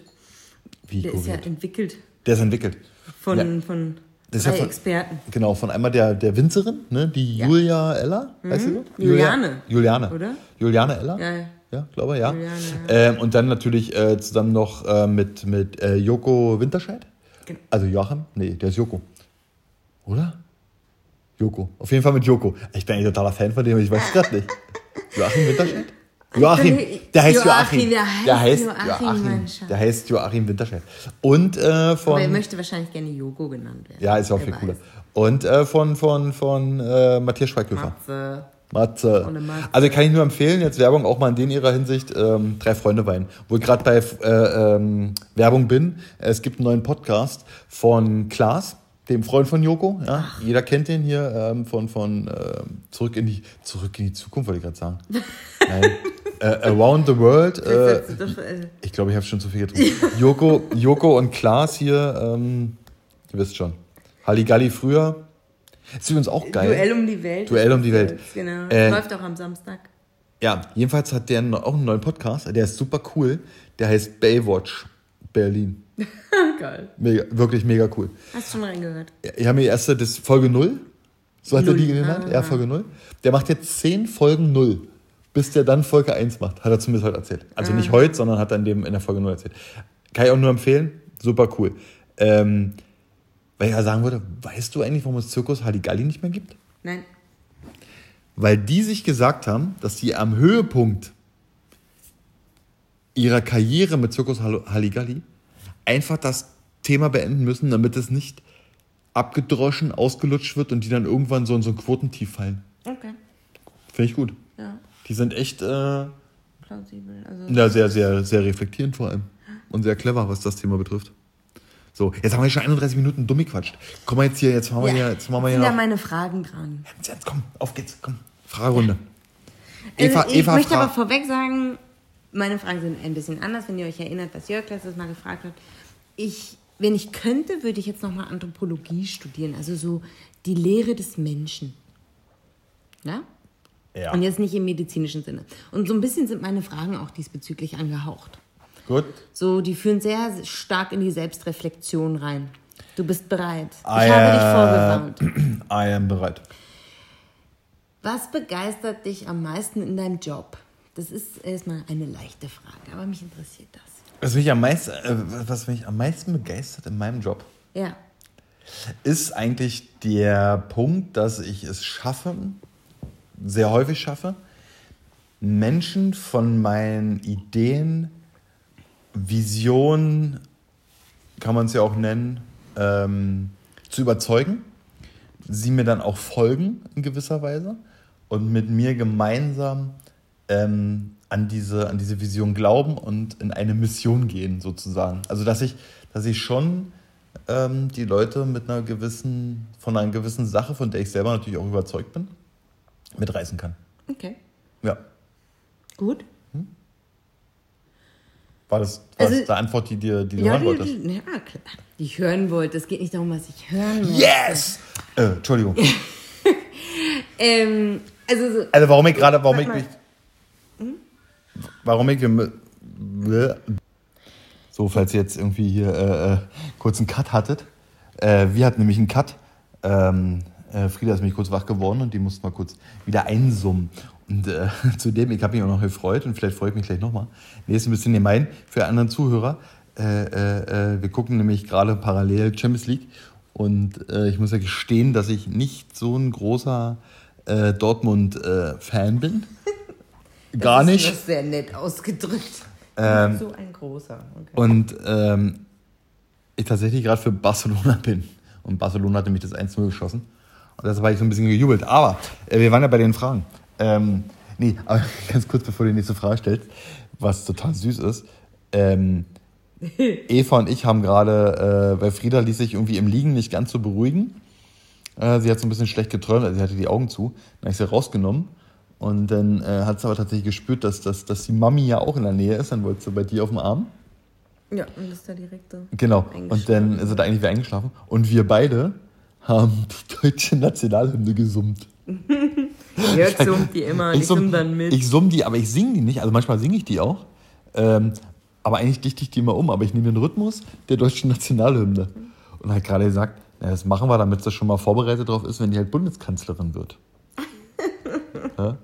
wie Der ist ja kuriert? entwickelt Der ist entwickelt. von, Ja. von Das ist ja drei von- Experten. Genau, von einmal der, der Winzerin, ne, die Ja. Julia Eller, weißt du? Juliane. Juliane. Oder? Juliane Eller? Ja, ja. Ja, glaube ja. Juliane, Ähm, und dann natürlich äh, zusammen noch äh, mit, mit äh, Joko Winterscheid. Gen- Also Joachim? Nee, der ist Joko. Oder? Joko. Auf jeden Fall mit Joko. Ich bin ein totaler Fan von dem, aber ich weiß es gerade nicht. Joachim Winterscheid? Joachim, der heißt Joachim. Joachim, Der heißt Joachim, Joachim. mein Schatz. Der heißt Joachim Winterscheid. Und äh, von. Aber er möchte wahrscheinlich gerne Joko genannt werden. Ja, ist auch viel cooler. Und äh, von, von, von äh, Matthias Schweighöfer. Matze. Matze. Matze. Also kann ich nur empfehlen, jetzt Werbung auch mal in den ihrer Hinsicht, ähm, Drei Freunde Wein. Wo ich gerade bei äh, ähm, Werbung bin, es gibt einen neuen Podcast von Klaas, dem Freund von Joko. Ja? Jeder kennt den hier ähm, von, von ähm, zurück, in die, zurück in die Zukunft, wollte ich gerade sagen. Nein. Äh, Around the World. Äh, äh, ich glaube, ich habe schon zu viel getrunken. Joko, Joko und Klaas hier, ähm, ihr wisst schon. Halligalli früher. Ist übrigens auch geil. Duell um die Welt. Duell um die Welt. Genau. Äh, Läuft auch am Samstag. Ja, jedenfalls hat der auch einen neuen Podcast. Der ist super cool. Der heißt Baywatch Berlin. Geil. Mega, wirklich mega cool. Hast du schon reingehört? Ich habe mir die erste, das Folge 0. So hat er Null. die genannt. Ah. Ja, Folge 0. Der macht jetzt 10 Folgen 0. Bis der dann Folge 1 macht. Hat er zumindest heute erzählt. Also nicht heute, sondern hat er in, dem, in der Folge 0 erzählt. Kann ich auch nur empfehlen. Super cool. Ähm, weil ich ja sagen würde, weißt du eigentlich, warum es Zirkus Halligalli nicht mehr gibt? Nein. Weil die sich gesagt haben, dass sie am Höhepunkt ihrer Karriere mit Zirkus Hall- Halligalli einfach das Thema beenden müssen, damit es nicht abgedroschen, ausgelutscht wird und die dann irgendwann so in so ein Quotentief fallen. Okay. Finde ich gut. Ja, Die sind echt äh, plausibel. Also, ja, sehr, sehr, sehr reflektierend vor allem. Und sehr clever, was das Thema betrifft. So, jetzt haben wir schon 31 Minuten dumm gequatscht. Komm mal jetzt hier, jetzt machen wir hier, jetzt machen wir sind hier ja noch. meine Fragen dran. Jetzt, komm, auf geht's, komm. Fragerunde. Also ich möchte fra- aber vorweg sagen, meine Fragen sind ein bisschen anders, wenn ihr euch erinnert, was Jörg letztes Mal gefragt hat. Ich, wenn ich könnte, würde ich jetzt nochmal Anthropologie studieren, also so die Lehre des Menschen. Ja? Ja. Und jetzt nicht im medizinischen Sinne. Und so ein bisschen sind meine Fragen auch diesbezüglich angehaucht. Gut. So, die führen sehr stark in die Selbstreflexion rein. Du bist bereit. Ich habe dich ja. vorgewarnt. I am bereit. Was begeistert dich am meisten in deinem Job? Das ist erstmal eine leichte Frage, aber mich interessiert das. Was mich am meisten, äh, was mich am meisten begeistert in meinem Job, Ja. ist eigentlich der Punkt, dass ich es schaffe, sehr häufig schaffe, Menschen von meinen Ideen, Visionen, kann man es ja auch nennen, ähm, zu überzeugen. Sie mir dann auch folgen in gewisser Weise und mit mir gemeinsam ähm, an, diese, an diese Vision glauben und in eine Mission gehen, sozusagen. Also, dass ich, dass ich schon ähm, die Leute mit einer gewissen, von einer gewissen Sache, von der ich selber natürlich auch überzeugt bin, mitreißen kann. Okay. Ja. Gut. War das, war Also- das die Antwort, die, dir, die du Ja, hören wolltest? die, ja, klar. Die ich hören wollte. Es geht nicht darum, was ich hören möchte. Yes! Äh, Entschuldigung. Ähm, also so, Also warum ich gerade, warum ich mich, warum ich, so falls ihr jetzt irgendwie hier äh, äh, kurz einen Cut hattet, äh, wir hatten nämlich einen Cut, ähm, äh, Frieda ist nämlich kurz wach geworden und die musste mal kurz wieder einsummen. Und äh, zudem, ich habe mich auch noch gefreut und vielleicht freue ich mich gleich nochmal. Nee, ist ein bisschen gemein für anderen Zuhörer. Äh, äh, äh, wir gucken nämlich gerade parallel Champions League und ich muss ja gestehen, dass ich nicht so ein großer Dortmund-Fan bin. Gar das nicht. Ist das sehr nett ausgedrückt. Ähm, so ein großer. Okay. Und ähm, ich tatsächlich gerade für Barcelona bin. Und Barcelona hat nämlich das 1-0 geschossen. Und deshalb habe ich so ein bisschen gejubelt. Aber äh, wir waren ja bei den Fragen. Ähm, nee, aber ganz kurz, bevor du die nächste Frage stellst, was total süß ist. Ähm, Eva und ich haben gerade, äh, weil Frieda ließ sich irgendwie im Liegen nicht ganz so beruhigen. Äh, sie hat so ein bisschen schlecht geträumt, also sie hatte die Augen zu. Dann habe ich sie rausgenommen. Und dann äh, hat sie aber tatsächlich gespürt, dass, dass, dass die Mami ja auch in der Nähe ist. Dann wollte sie bei dir auf dem Arm. ja, und ist da direkt so. Genau. Und dann ist er da eigentlich wieder eingeschlafen. Und wir beide haben die deutsche Nationalhymne gesummt. Jörg summt die immer, ich summ dann mit. Ich summ die, aber ich singe die nicht. Also manchmal singe ich die auch. Ähm, aber eigentlich dichte ich die immer um. Aber ich nehme den Rhythmus der deutschen Nationalhymne. Und hat gerade gesagt, na, das machen wir, damit sie schon mal vorbereitet drauf ist, wenn die halt Bundeskanzlerin wird. ja?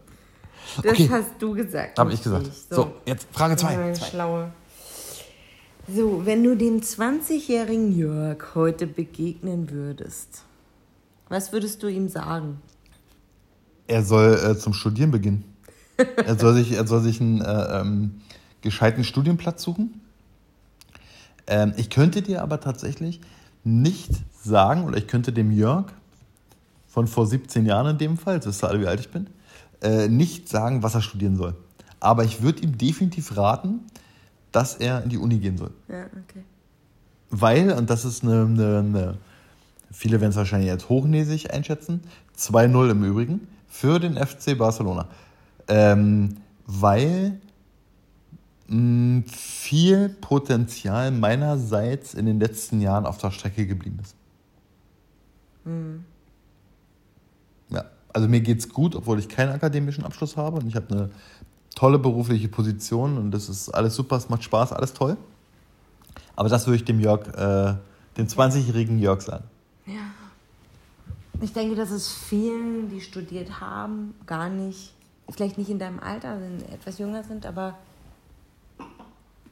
das okay. hast du gesagt. Habe ich gesagt. ich. So, jetzt Frage Ja, 2. Schlaue. So, wenn du dem 20-jährigen Jörg heute begegnen würdest, Was würdest du ihm sagen? Er soll äh, zum Studieren beginnen. er, soll sich, er soll sich einen äh, ähm, gescheiten Studienplatz suchen. Ähm, ich könnte dir aber tatsächlich nicht sagen, oder ich könnte dem Jörg von vor 17 Jahren in dem Fall, das wisst ihr alle, wie alt ich bin, äh, nicht sagen, was er studieren soll. Aber ich würde ihm definitiv raten, dass er in die Uni gehen soll. Ja, okay. Weil, und das ist eine, eine, eine viele werden es wahrscheinlich als hochnäsig einschätzen, 2-0 im Übrigen, für den FC Barcelona. Ähm, weil mh, viel Potenzial meinerseits in den letzten Jahren auf der Strecke geblieben ist. Mhm. Ja, also mir geht's gut, obwohl ich keinen akademischen Abschluss habe und ich habe eine tolle berufliche Position und das ist alles super, es macht Spaß, alles toll. Aber das würde ich dem Jörg, äh, dem 20-jährigen Jörg sagen. Ja. Ich denke, dass es vielen, die studiert haben, gar nicht, vielleicht nicht in deinem Alter, wenn sie etwas jünger sind, aber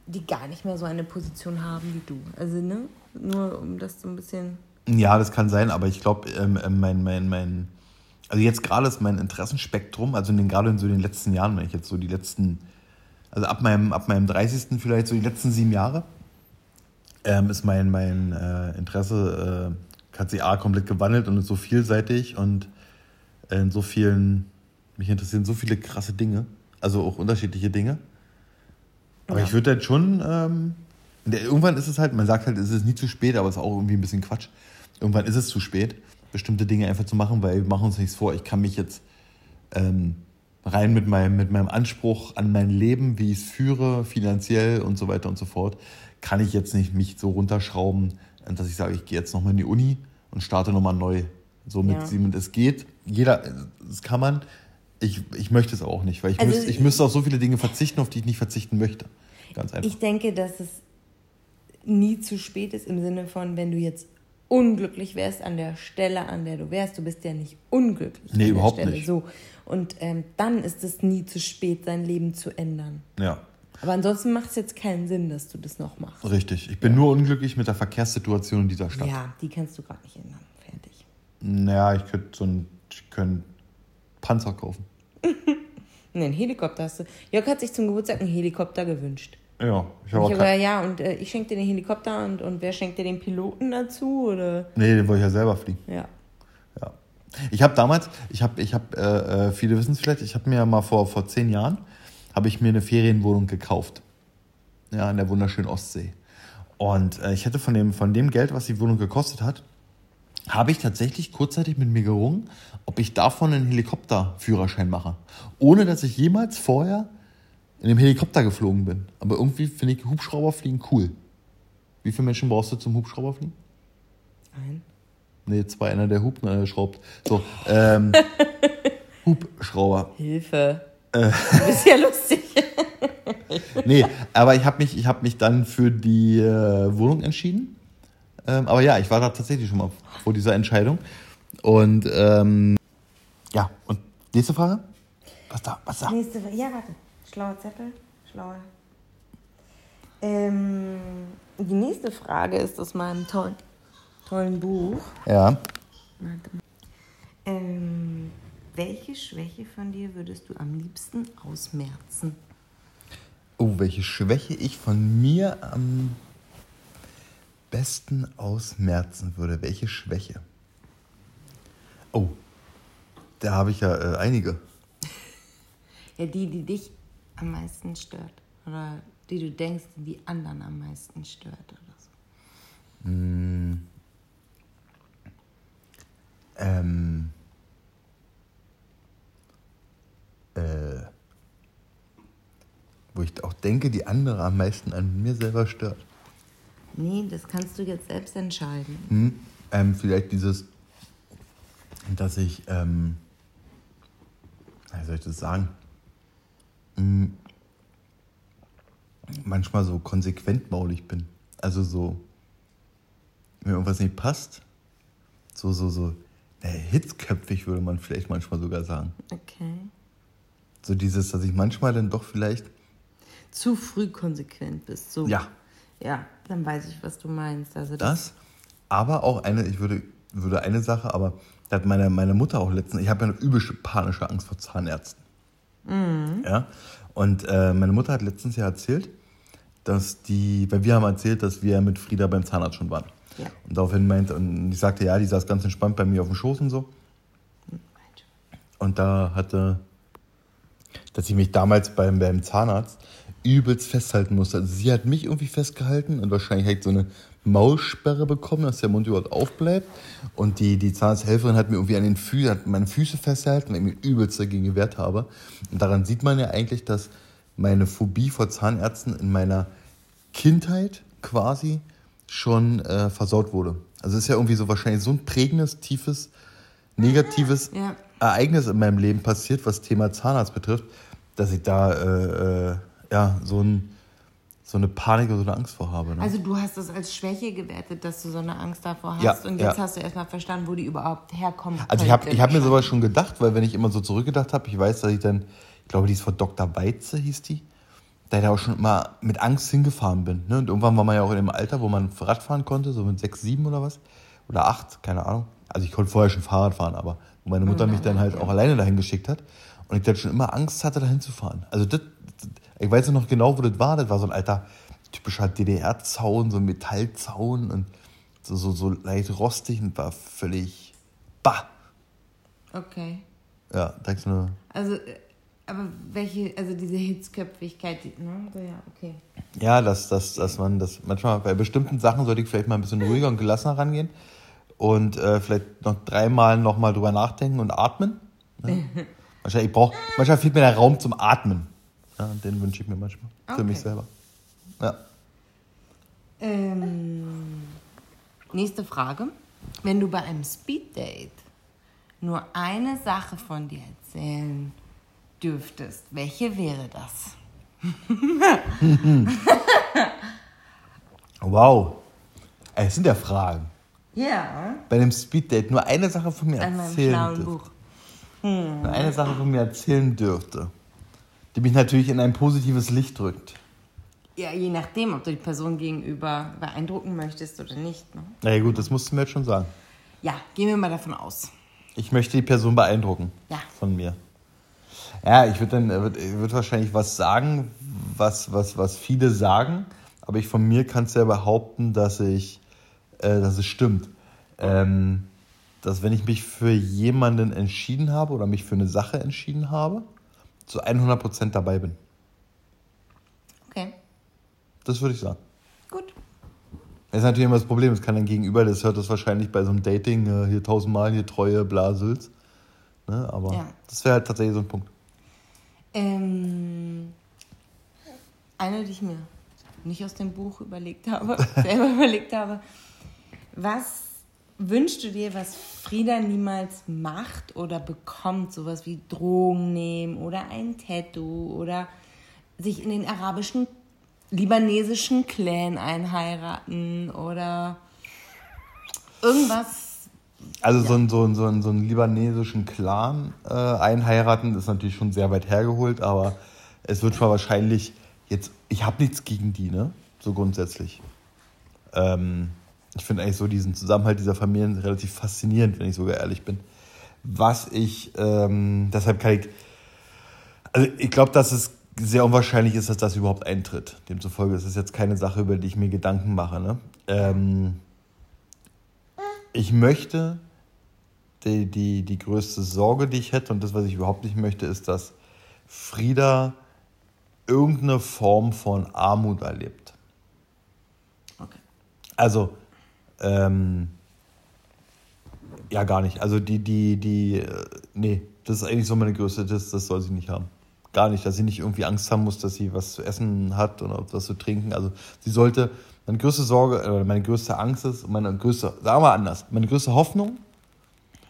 die gar nicht mehr so eine Position haben wie du. Also, ne? Nur um das so ein bisschen. Ja, das kann sein, aber ich glaube, ähm, ähm, mein, mein, mein, also jetzt gerade ist mein Interessenspektrum, also in den, gerade in so den letzten Jahren, wenn ich jetzt so die letzten, also ab meinem, ab meinem 30. vielleicht so die letzten sieben Jahre, ähm, ist mein, mein äh, Interesse äh, hat sich A komplett gewandelt und ist so vielseitig und in so vielen, mich interessieren so viele krasse Dinge, also auch unterschiedliche Dinge. Aber Ja. ich würde halt schon, ähm, irgendwann ist es halt, man sagt halt, es ist nie zu spät, aber es ist auch irgendwie ein bisschen Quatsch. Irgendwann ist es zu spät, bestimmte Dinge einfach zu machen, weil wir machen uns nichts vor. Ich kann mich jetzt ähm, rein mit meinem, mit meinem Anspruch an mein Leben, wie ich es führe, finanziell und so weiter und so fort, kann ich jetzt nicht mich so runterschrauben, dass ich sage, ich gehe jetzt nochmal in die Uni und starte nochmal neu. So mit Ja. Siemens. Es geht, jeder, das kann man. Ich, ich möchte es auch nicht, weil ich, Also müsste, ich müsste auf so viele Dinge verzichten, auf die ich nicht verzichten möchte. Ganz einfach. Ich denke, dass es nie zu spät ist im Sinne von, wenn du jetzt unglücklich wärst an der Stelle, an der du wärst. Du bist ja nicht unglücklich. Nee, an überhaupt der Stelle. nicht. So. Und ähm, dann ist es nie zu spät, sein Leben zu ändern. ja. Aber ansonsten macht es jetzt keinen Sinn, dass du das noch machst. Richtig. Ich bin nur unglücklich mit der Verkehrssituation in dieser Stadt. Ja, die kannst du gerade nicht ändern. Fertig. Naja, ich könnte so einen, ich könnte Panzer kaufen. Nee, einen Helikopter hast du. Jörg hat sich zum Geburtstag einen Helikopter gewünscht. Ja, ich habe auch gesagt, ja, und äh, ich schenke dir den Helikopter und, und wer schenkt dir den Piloten dazu? Oder? Nee, den wollte ich ja selber fliegen. Ja. Ja. Ich habe damals, ich habe, ich habe, äh, äh, viele wissen es vielleicht, ich habe mir mal vor, vor zehn Jahren, habe ich mir eine Ferienwohnung gekauft. Ja, an der wunderschönen Ostsee. Und äh, ich hätte von dem, von dem Geld, was die Wohnung gekostet hat, habe ich tatsächlich kurzzeitig mit mir gerungen, ob ich davon einen Helikopterführerschein mache. Ohne dass ich jemals vorher in einem Helikopter geflogen bin. Aber irgendwie finde ich Hubschrauberfliegen cool. Wie viele Menschen brauchst du zum Hubschrauberfliegen? Ein. Nee, zwei, einer der hupt, einer der schraubt. So, ähm, Hubschrauber. Hilfe. Du bist ja lustig. Nee, aber ich habe mich, ich hab mich dann für die äh, Wohnung entschieden. Ähm, aber ja, ich war da tatsächlich schon mal vor dieser Entscheidung. Und ähm, ja, und nächste Frage? Was da? Was da? Nächste Frage. Ja, warte. Schlauer Zettel. Schlauer. Ähm, die nächste Frage ist aus meinem tollen, tollen Buch. Ja. Warte mal. Ähm, welche Schwäche von dir würdest du am liebsten ausmerzen? Oh, welche Schwäche ich von mir am besten ausmerzen würde. Welche Schwäche? Oh, da habe ich ja äh, einige. Ja, die, die dich am meisten stört. Oder die du denkst, die anderen am meisten stört oder so. Ähm, äh, wo ich auch denke, die andere am meisten an mir selber stört. Nee, das kannst du jetzt selbst entscheiden. Hm? Ähm, vielleicht dieses, dass ich, ähm, wie soll ich das sagen? Hm, manchmal so konsequent maulig bin. Also so, wenn irgendwas nicht passt, so, so, so, äh, hitzköpfig würde man vielleicht manchmal sogar sagen. Okay. So dieses, dass ich manchmal dann doch vielleicht, Zu früh konsequent bist. So. ja, Ja, dann weiß ich, was du meinst. Also das, aber auch eine, ich würde, würde eine Sache, aber Da hat meine, meine Mutter auch letztens, ich habe ja eine übelste panische Angst vor Zahnärzten. Mhm. Ja. Und äh, meine Mutter hat letztens ja erzählt, dass die, weil wir haben erzählt, dass wir mit Frieda beim Zahnarzt schon waren. Ja. Und daraufhin meinte, und ich sagte, ja, die saß ganz entspannt bei mir auf dem Schoß und so. Und da hatte, dass ich mich damals beim, beim Zahnarzt übelst festhalten musste. Also sie hat mich irgendwie festgehalten und wahrscheinlich halt so eine Maulsperre bekommen, dass der Mund überhaupt aufbleibt. Und die, die Zahnarzthelferin hat mir irgendwie an den Füßen, hat meine Füße festgehalten, weil ich mich übelst dagegen gewehrt habe. Und daran sieht man ja eigentlich, dass meine Phobie vor Zahnärzten in meiner Kindheit quasi schon äh, versaut wurde. Also es ist ja irgendwie so wahrscheinlich so ein prägendes, tiefes, negatives Ja. Ereignis in meinem Leben passiert, was Thema Zahnarzt betrifft, dass ich da äh, äh, ja so, ein, so eine Panik oder so eine Angst vor habe. Ne? Also du hast das als Schwäche gewertet, dass du so eine Angst davor hast. Ja, und jetzt ja. hast du erstmal verstanden, wo die überhaupt herkommen. Also ich habe ich hab mir sowas schon gedacht, weil wenn ich immer so zurückgedacht habe, ich weiß, dass ich dann, ich glaube, die ist von Dr. Weize, hieß die, da ich da auch schon immer mit Angst hingefahren bin. Ne? Und irgendwann war man ja auch in dem Alter, wo man Rad fahren konnte, so mit sechs, sieben oder was. Oder acht, keine Ahnung. Also ich konnte vorher schon Fahrrad fahren, aber wo meine Mutter mich dann halt auch alleine dahin geschickt hat. Und ich dann schon immer Angst hatte, dahin zu fahren. Also das, das, ich weiß noch genau, wo das war. Das war so ein alter, typischer DDR-Zaun, so ein Metallzaun und so, so, so leicht rostig und war völlig bah. Okay. Ja, ich so eine. Also, äh, aber welche, also diese Hitzköpfigkeit, ne? So, ja, okay. Ja, dass, dass, dass man das manchmal bei bestimmten Sachen sollte ich vielleicht mal ein bisschen ruhiger und gelassener rangehen und äh, vielleicht noch dreimal nochmal drüber nachdenken und atmen. Ne? manchmal, ich brauch, manchmal fehlt mir der Raum zum Atmen. Ja, den wünsche ich mir manchmal für Okay. mich selber. Ja. Ähm, nächste Frage. Wenn du bei einem Speeddate nur eine Sache von dir erzählen dürftest, welche wäre das? Wow. Es sind ja Fragen. Ja. Bei einem Speeddate nur eine Sache von mir An erzählen dürfte. Buch. Nur eine Sache von mir erzählen dürfte, die mich natürlich in ein positives Licht drückt. Ja, je nachdem, ob du die Person gegenüber beeindrucken möchtest oder nicht. Ne? Na ja, gut, das musst du mir jetzt schon sagen. Ja, gehen wir mal davon aus. Ich möchte die Person beeindrucken. Ja. Von mir. Ja, ich würde dann, würd, ich würd wahrscheinlich was sagen, was, was, was viele sagen, aber ich von mir kann es ja behaupten, dass ich, äh, dass es stimmt. Ähm, dass wenn ich mich für jemanden entschieden habe oder mich für eine Sache entschieden habe, zu 100% dabei bin. Okay, Das würde ich sagen. gut. Das ist natürlich immer das Problem, es kann dann gegenüber, das hört das wahrscheinlich bei so einem Dating, äh, hier tausendmal, hier Treue, bla, Sülz. Ne? Aber Ja. das wäre halt tatsächlich so ein Punkt. Ähm, eine, die ich mir nicht aus dem Buch überlegt habe, selber überlegt habe. Was wünschst du dir, was Frieda niemals macht oder bekommt? Sowas wie Drogen nehmen oder ein Tattoo oder sich in den arabischen, libanesischen Clan einheiraten oder irgendwas. Also so, einen, so, einen, so, einen, so einen libanesischen Clan äh, einheiraten ist natürlich schon sehr weit hergeholt, aber es wird schon wahrscheinlich jetzt, ich habe nichts gegen die, ne? So grundsätzlich. Ähm, ich finde eigentlich so diesen Zusammenhalt dieser Familien relativ faszinierend, wenn ich sogar ehrlich bin. Was ich, ähm, deshalb kann ich, also ich glaube, dass es sehr unwahrscheinlich ist, dass das überhaupt eintritt. Demzufolge ist es jetzt keine Sache, über die ich mir Gedanken mache. Ne? Ähm, ich möchte, die, die, die größte Sorge, die ich hätte und das, was ich überhaupt nicht möchte, ist, dass Frieda irgendeine Form von Armut erlebt. Okay. Also, ähm, ja, gar nicht. Also die, die, die, äh, nee, das ist eigentlich so meine größte, das, das soll sie nicht haben. Gar nicht, dass sie nicht irgendwie Angst haben muss, dass sie was zu essen hat oder was zu trinken. Also sie sollte, meine größte Sorge, äh, meine größte Angst ist, meine größte, sagen wir anders, meine größte Hoffnung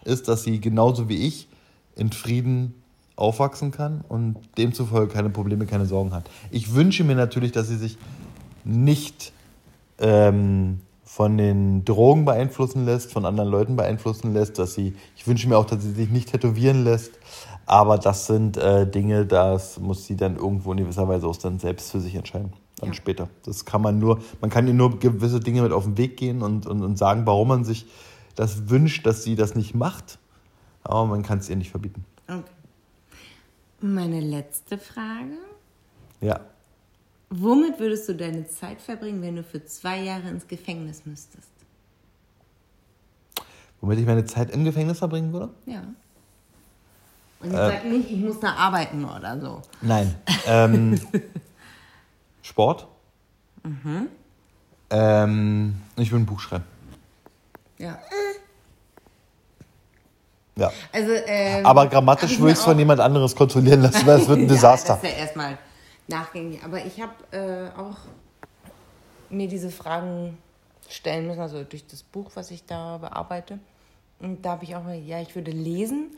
ist, dass sie genauso wie ich in Frieden aufwachsen kann und demzufolge keine Probleme, keine Sorgen hat. Ich wünsche mir natürlich, dass sie sich nicht ähm, von den Drogen beeinflussen lässt, von anderen Leuten beeinflussen lässt, dass sie, ich wünsche mir auch, dass sie sich nicht tätowieren lässt, aber das sind äh, Dinge, das muss sie dann irgendwo in gewisser Weise auch dann selbst für sich entscheiden, dann Ja. später. Das kann man nur, man kann ihr nur gewisse Dinge mit auf den Weg gehen und, und, und sagen, warum man sich das wünscht, dass sie das nicht macht. Aber man kann es ihr nicht verbieten. Okay. Meine letzte Frage. Ja. Womit würdest du deine Zeit verbringen, wenn du für zwei Jahre ins Gefängnis müsstest? Womit ich meine Zeit im Gefängnis verbringen würde? Ja. Und jetzt sag nicht, ich muss da arbeiten oder so. Nein. Ähm, Sport. Ähm, ich will ein Buch schreiben. Ja. Ja. Also, ähm, Aber grammatisch ich würde ich es von jemand anderes kontrollieren lassen, weil es wird ein Desaster. Ja, das ist ja erstmal nachgängig. Aber ich habe äh, auch mir diese Fragen stellen müssen, also durch das Buch, was ich da bearbeite. Und da habe ich auch mal, ja, ich würde lesen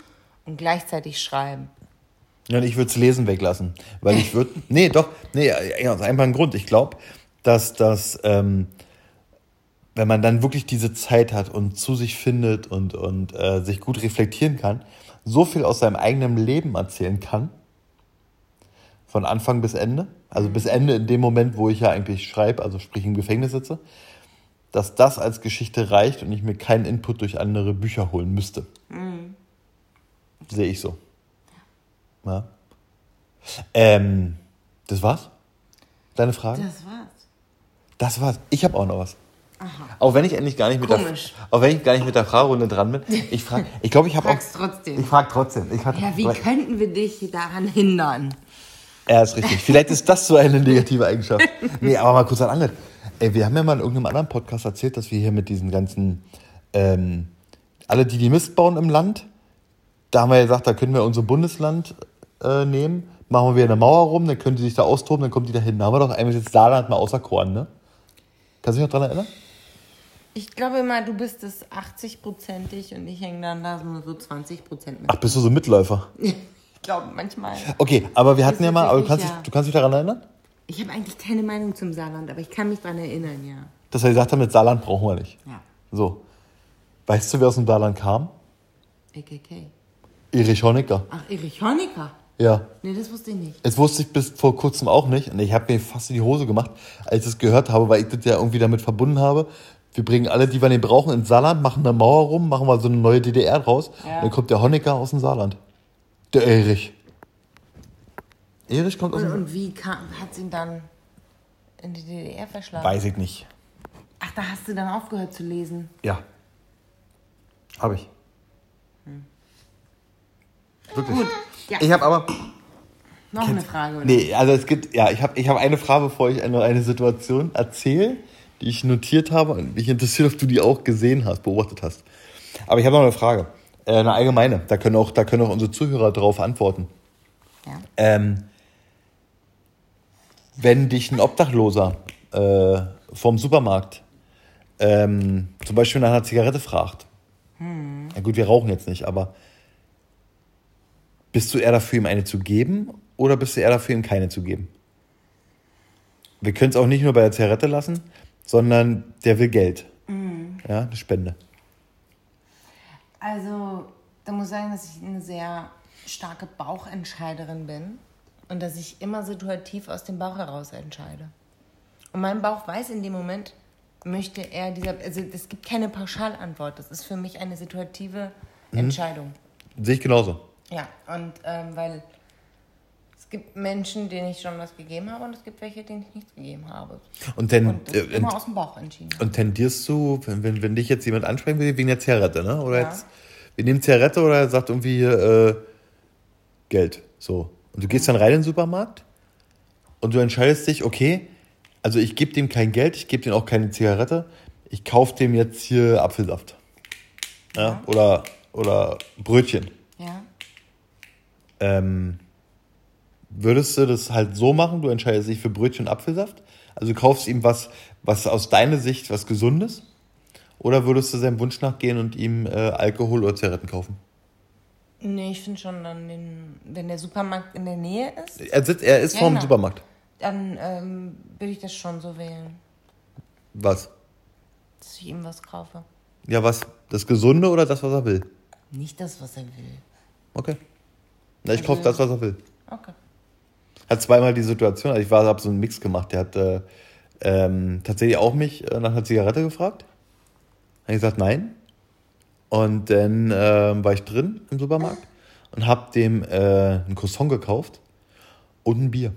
und gleichzeitig schreiben. Ja, und ich würde es lesen weglassen. Weil ich würde. Nee, doch. Nee, ja, aus einfach ein Grund. Ich glaube, dass das, ähm, wenn man dann wirklich diese Zeit hat und zu sich findet und, und äh, sich gut reflektieren kann, so viel aus seinem eigenen Leben erzählen kann. Von Anfang bis Ende. Also bis Ende in dem Moment, wo ich ja eigentlich schreibe, also sprich im Gefängnis sitze. Dass das als Geschichte reicht und ich mir keinen Input durch andere Bücher holen müsste. Sehe ich so. Ja. Ähm, das war's? Deine Frage? Das war's. Das war's. Ich habe auch noch was. Auch wenn ich endlich gar nicht mit Komisch. der, auch wenn ich gar nicht mit der Fragerunde dran bin. Ich frage, ich glaube, ich habe auch. Frag's trotzdem. Ich frage trotzdem. Ich frag, Ja, wie könnten wir dich daran hindern? Ja, ist richtig. Vielleicht ist das so eine negative Eigenschaft. Nee, aber mal kurz an Angel. Ey, wir haben ja mal in irgendeinem anderen Podcast erzählt, dass wir hier mit diesen ganzen, ähm, alle, die die Mist bauen im Land, da haben wir gesagt, da können wir unser Bundesland äh, nehmen, machen wir eine Mauer rum, dann können die sich da austoben, dann kommen die da hin. Da haben wir doch einmal jetzt Saarland mal auserkoren, ne? Kannst du dich noch dran erinnern? Ich glaube immer, du bist es 80-prozentig und ich hänge dann da nur so 20 Prozent mit. Ach, bist du so Mitläufer? Ich glaube manchmal. Okay, aber wir hatten ja mal, aber du kannst, ja. dich, du kannst dich daran erinnern? Ich habe eigentlich keine Meinung zum Saarland, aber ich kann mich daran erinnern, ja. Dass wir gesagt haben, mit Saarland brauchen wir nicht. Ja. So. Weißt du, wer aus dem Saarland kam? AKK. Erich Honecker. Ach, Erich Honecker? Ja. Nee, das wusste ich nicht. Das wusste ich bis vor kurzem auch nicht. Und ich habe mir fast in die Hose gemacht, als ich es gehört habe, weil ich das ja irgendwie damit verbunden habe. Wir bringen alle, die wir nicht brauchen, ins Saarland, machen eine Mauer rum, machen mal so eine neue DDR draus. Ja. Und dann kommt der Honecker aus dem Saarland. Der Erich. Erich kommt aus Und, wie kam, hat sie ihn dann in die DDR verschlagen? Weiß ich nicht. Ach, da hast du dann aufgehört zu lesen. Ja. Habe ich. Wirklich. Gut, ja. Ich habe aber. Noch eine Frage, oder? Nee, also es gibt, ja, ich habe ich hab eine Frage, bevor ich eine, eine Situation erzähle, die ich notiert habe und mich interessiert, ob du die auch gesehen hast, beobachtet hast. Aber ich habe noch eine Frage, äh, eine allgemeine. Da können auch, da können auch unsere Zuhörer darauf antworten. Ja. Ähm, wenn dich ein Obdachloser äh, vom Supermarkt ähm, zum Beispiel nach einer Zigarette fragt, ja gut, wir rauchen jetzt nicht, aber bist du eher dafür, ihm eine zu geben oder bist du eher dafür, ihm keine zu geben? Wir können es auch nicht nur bei der Zigarette lassen, sondern der will Geld. Ja, eine Spende. Also, da muss ich sagen, dass ich eine sehr starke Bauchentscheiderin bin und dass ich immer situativ aus dem Bauch heraus entscheide. Und mein Bauch weiß in dem Moment, möchte er dieser, also es gibt keine Pauschalantwort, das ist für mich eine situative Entscheidung. Sehe ich genauso. Ja, und ähm, weil es gibt Menschen, denen ich schon was gegeben habe und es gibt welche, denen ich nichts gegeben habe. Und, dann, Und äh, immer aus dem Bauch entschieden. Und tendierst du, wenn, wenn, wenn dich jetzt jemand ansprechen will, wegen der Zigarette, ne? Oder Ja. jetzt, wir nehmen Zigarette oder er sagt irgendwie äh, Geld. So. Und du gehst dann rein in den Supermarkt und du entscheidest dich, okay, also ich gebe dem kein Geld, ich gebe dem auch keine Zigarette, ich kaufe dem jetzt hier Apfelsaft. Ja? Oder, oder Brötchen. Ja. Ähm, würdest du das halt so machen, du entscheidest dich für Brötchen und Apfelsaft? Also du kaufst ihm was, was aus deiner Sicht was Gesundes? Oder würdest du seinem Wunsch nachgehen und ihm äh, Alkohol oder Zigaretten kaufen? Nee, ich finde schon, dann den, wenn der Supermarkt in der Nähe ist, Er, sitzt, er ist Ja, vorm genau. Supermarkt. dann ähm, würde ich das schon so wählen, Was? dass ich ihm was kaufe. Ja, was? Das Gesunde oder das, was er will? Nicht das, was er will. Okay. Na, ich kaufe das, was er will. Okay. Hat zweimal die Situation, also ich war, habe so einen Mix gemacht. Der hat äh, ähm, tatsächlich auch mich äh, nach einer Zigarette gefragt. Habe ich gesagt, nein. Und dann äh, war ich drin im Supermarkt und habe dem äh, ein Croissant gekauft und ein Bier.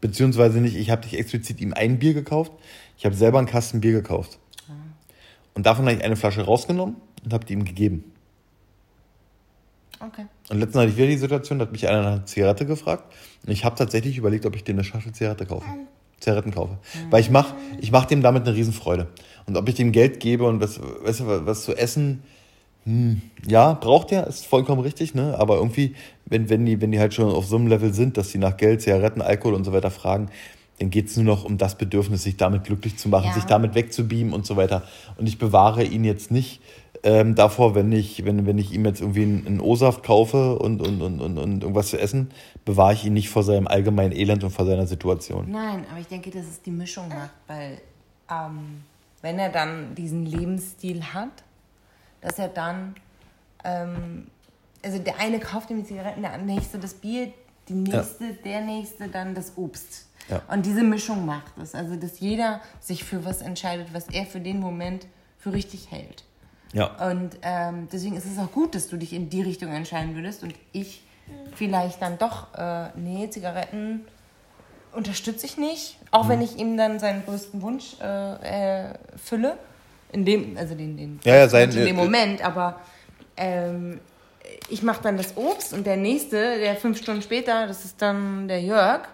Beziehungsweise nicht, ich habe nicht explizit ihm ein Bier gekauft, ich habe selber einen Kasten Bier gekauft. Und davon habe ich eine Flasche rausgenommen und habe die ihm gegeben. Okay. Und letztens hatte ich wieder die Situation, da hat mich einer nach einer Zigarette gefragt. Und ich habe tatsächlich überlegt, ob ich dem eine Schachtel Zigarette kaufe. Zigaretten kaufe. Weil ich mache ich mach dem damit eine Riesenfreude. Und ob ich dem Geld gebe und was, du, was zu essen, hm, ja, braucht er, ist vollkommen richtig, ne? Aber irgendwie, wenn, wenn, die, wenn die halt schon auf so einem Level sind, dass sie nach Geld, Zigaretten, Alkohol und so weiter fragen, dann geht es nur noch um das Bedürfnis, sich damit glücklich zu machen, Ja. sich damit wegzubeamen und so weiter. Und ich bewahre ihn jetzt nicht ähm, davor, wenn ich, wenn, wenn ich ihm jetzt irgendwie einen, einen O-Saft kaufe und, und, und, und, und irgendwas zu essen, bewahre ich ihn nicht vor seinem allgemeinen Elend und vor seiner Situation. Nein, aber ich denke, dass es die Mischung macht, weil ähm, wenn er dann diesen Lebensstil hat, dass er dann, ähm, also der eine kauft ihm die Zigaretten, der nächste das Bier, die nächste, der nächste dann das Obst. Ja. Und diese Mischung macht es, also dass jeder sich für was entscheidet, was er für den Moment für richtig hält. Ja. Und ähm, deswegen ist es auch gut, dass du dich in die Richtung entscheiden würdest und ich vielleicht dann doch, äh, nee, Zigaretten unterstütze ich nicht, auch Mhm. wenn ich ihm dann seinen größten Wunsch äh, erfülle. In dem, also den, den Ja, ja, sein- in dem äh, Moment, aber ähm, ich mache dann das Obst und der nächste, der fünf Stunden später, das ist dann der Jörg,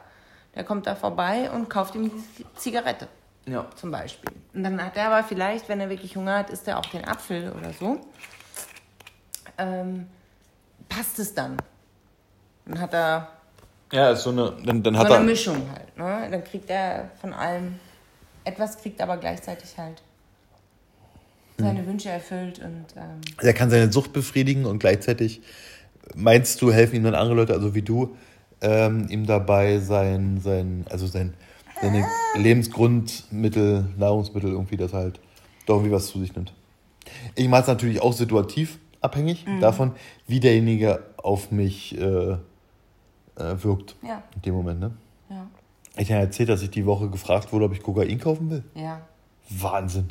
der kommt da vorbei und kauft ihm die Zigarette Ja. zum Beispiel. Und dann hat er aber vielleicht, wenn er wirklich Hunger hat, isst er auch den Apfel oder so. Ähm, passt es dann? Dann hat er Ja, ist so eine, dann, dann so hat eine er, Mischung halt. Ne? Dann kriegt er von allem etwas, kriegt aber gleichzeitig halt seine Wünsche erfüllt und ähm, er kann seine Sucht befriedigen und gleichzeitig meinst du, helfen ihm dann andere Leute, also wie du, ähm, ihm dabei sein, sein, also sein, seine Lebensgrundmittel, Nahrungsmittel irgendwie, das halt doch irgendwie was zu sich nimmt. Ich mache es natürlich auch situativ abhängig davon, wie derjenige auf mich äh, äh, wirkt ja, in dem Moment. Ne? ja, Ich habe erzählt, dass ich die Woche gefragt wurde, ob ich Kokain kaufen will. ja. Wahnsinn.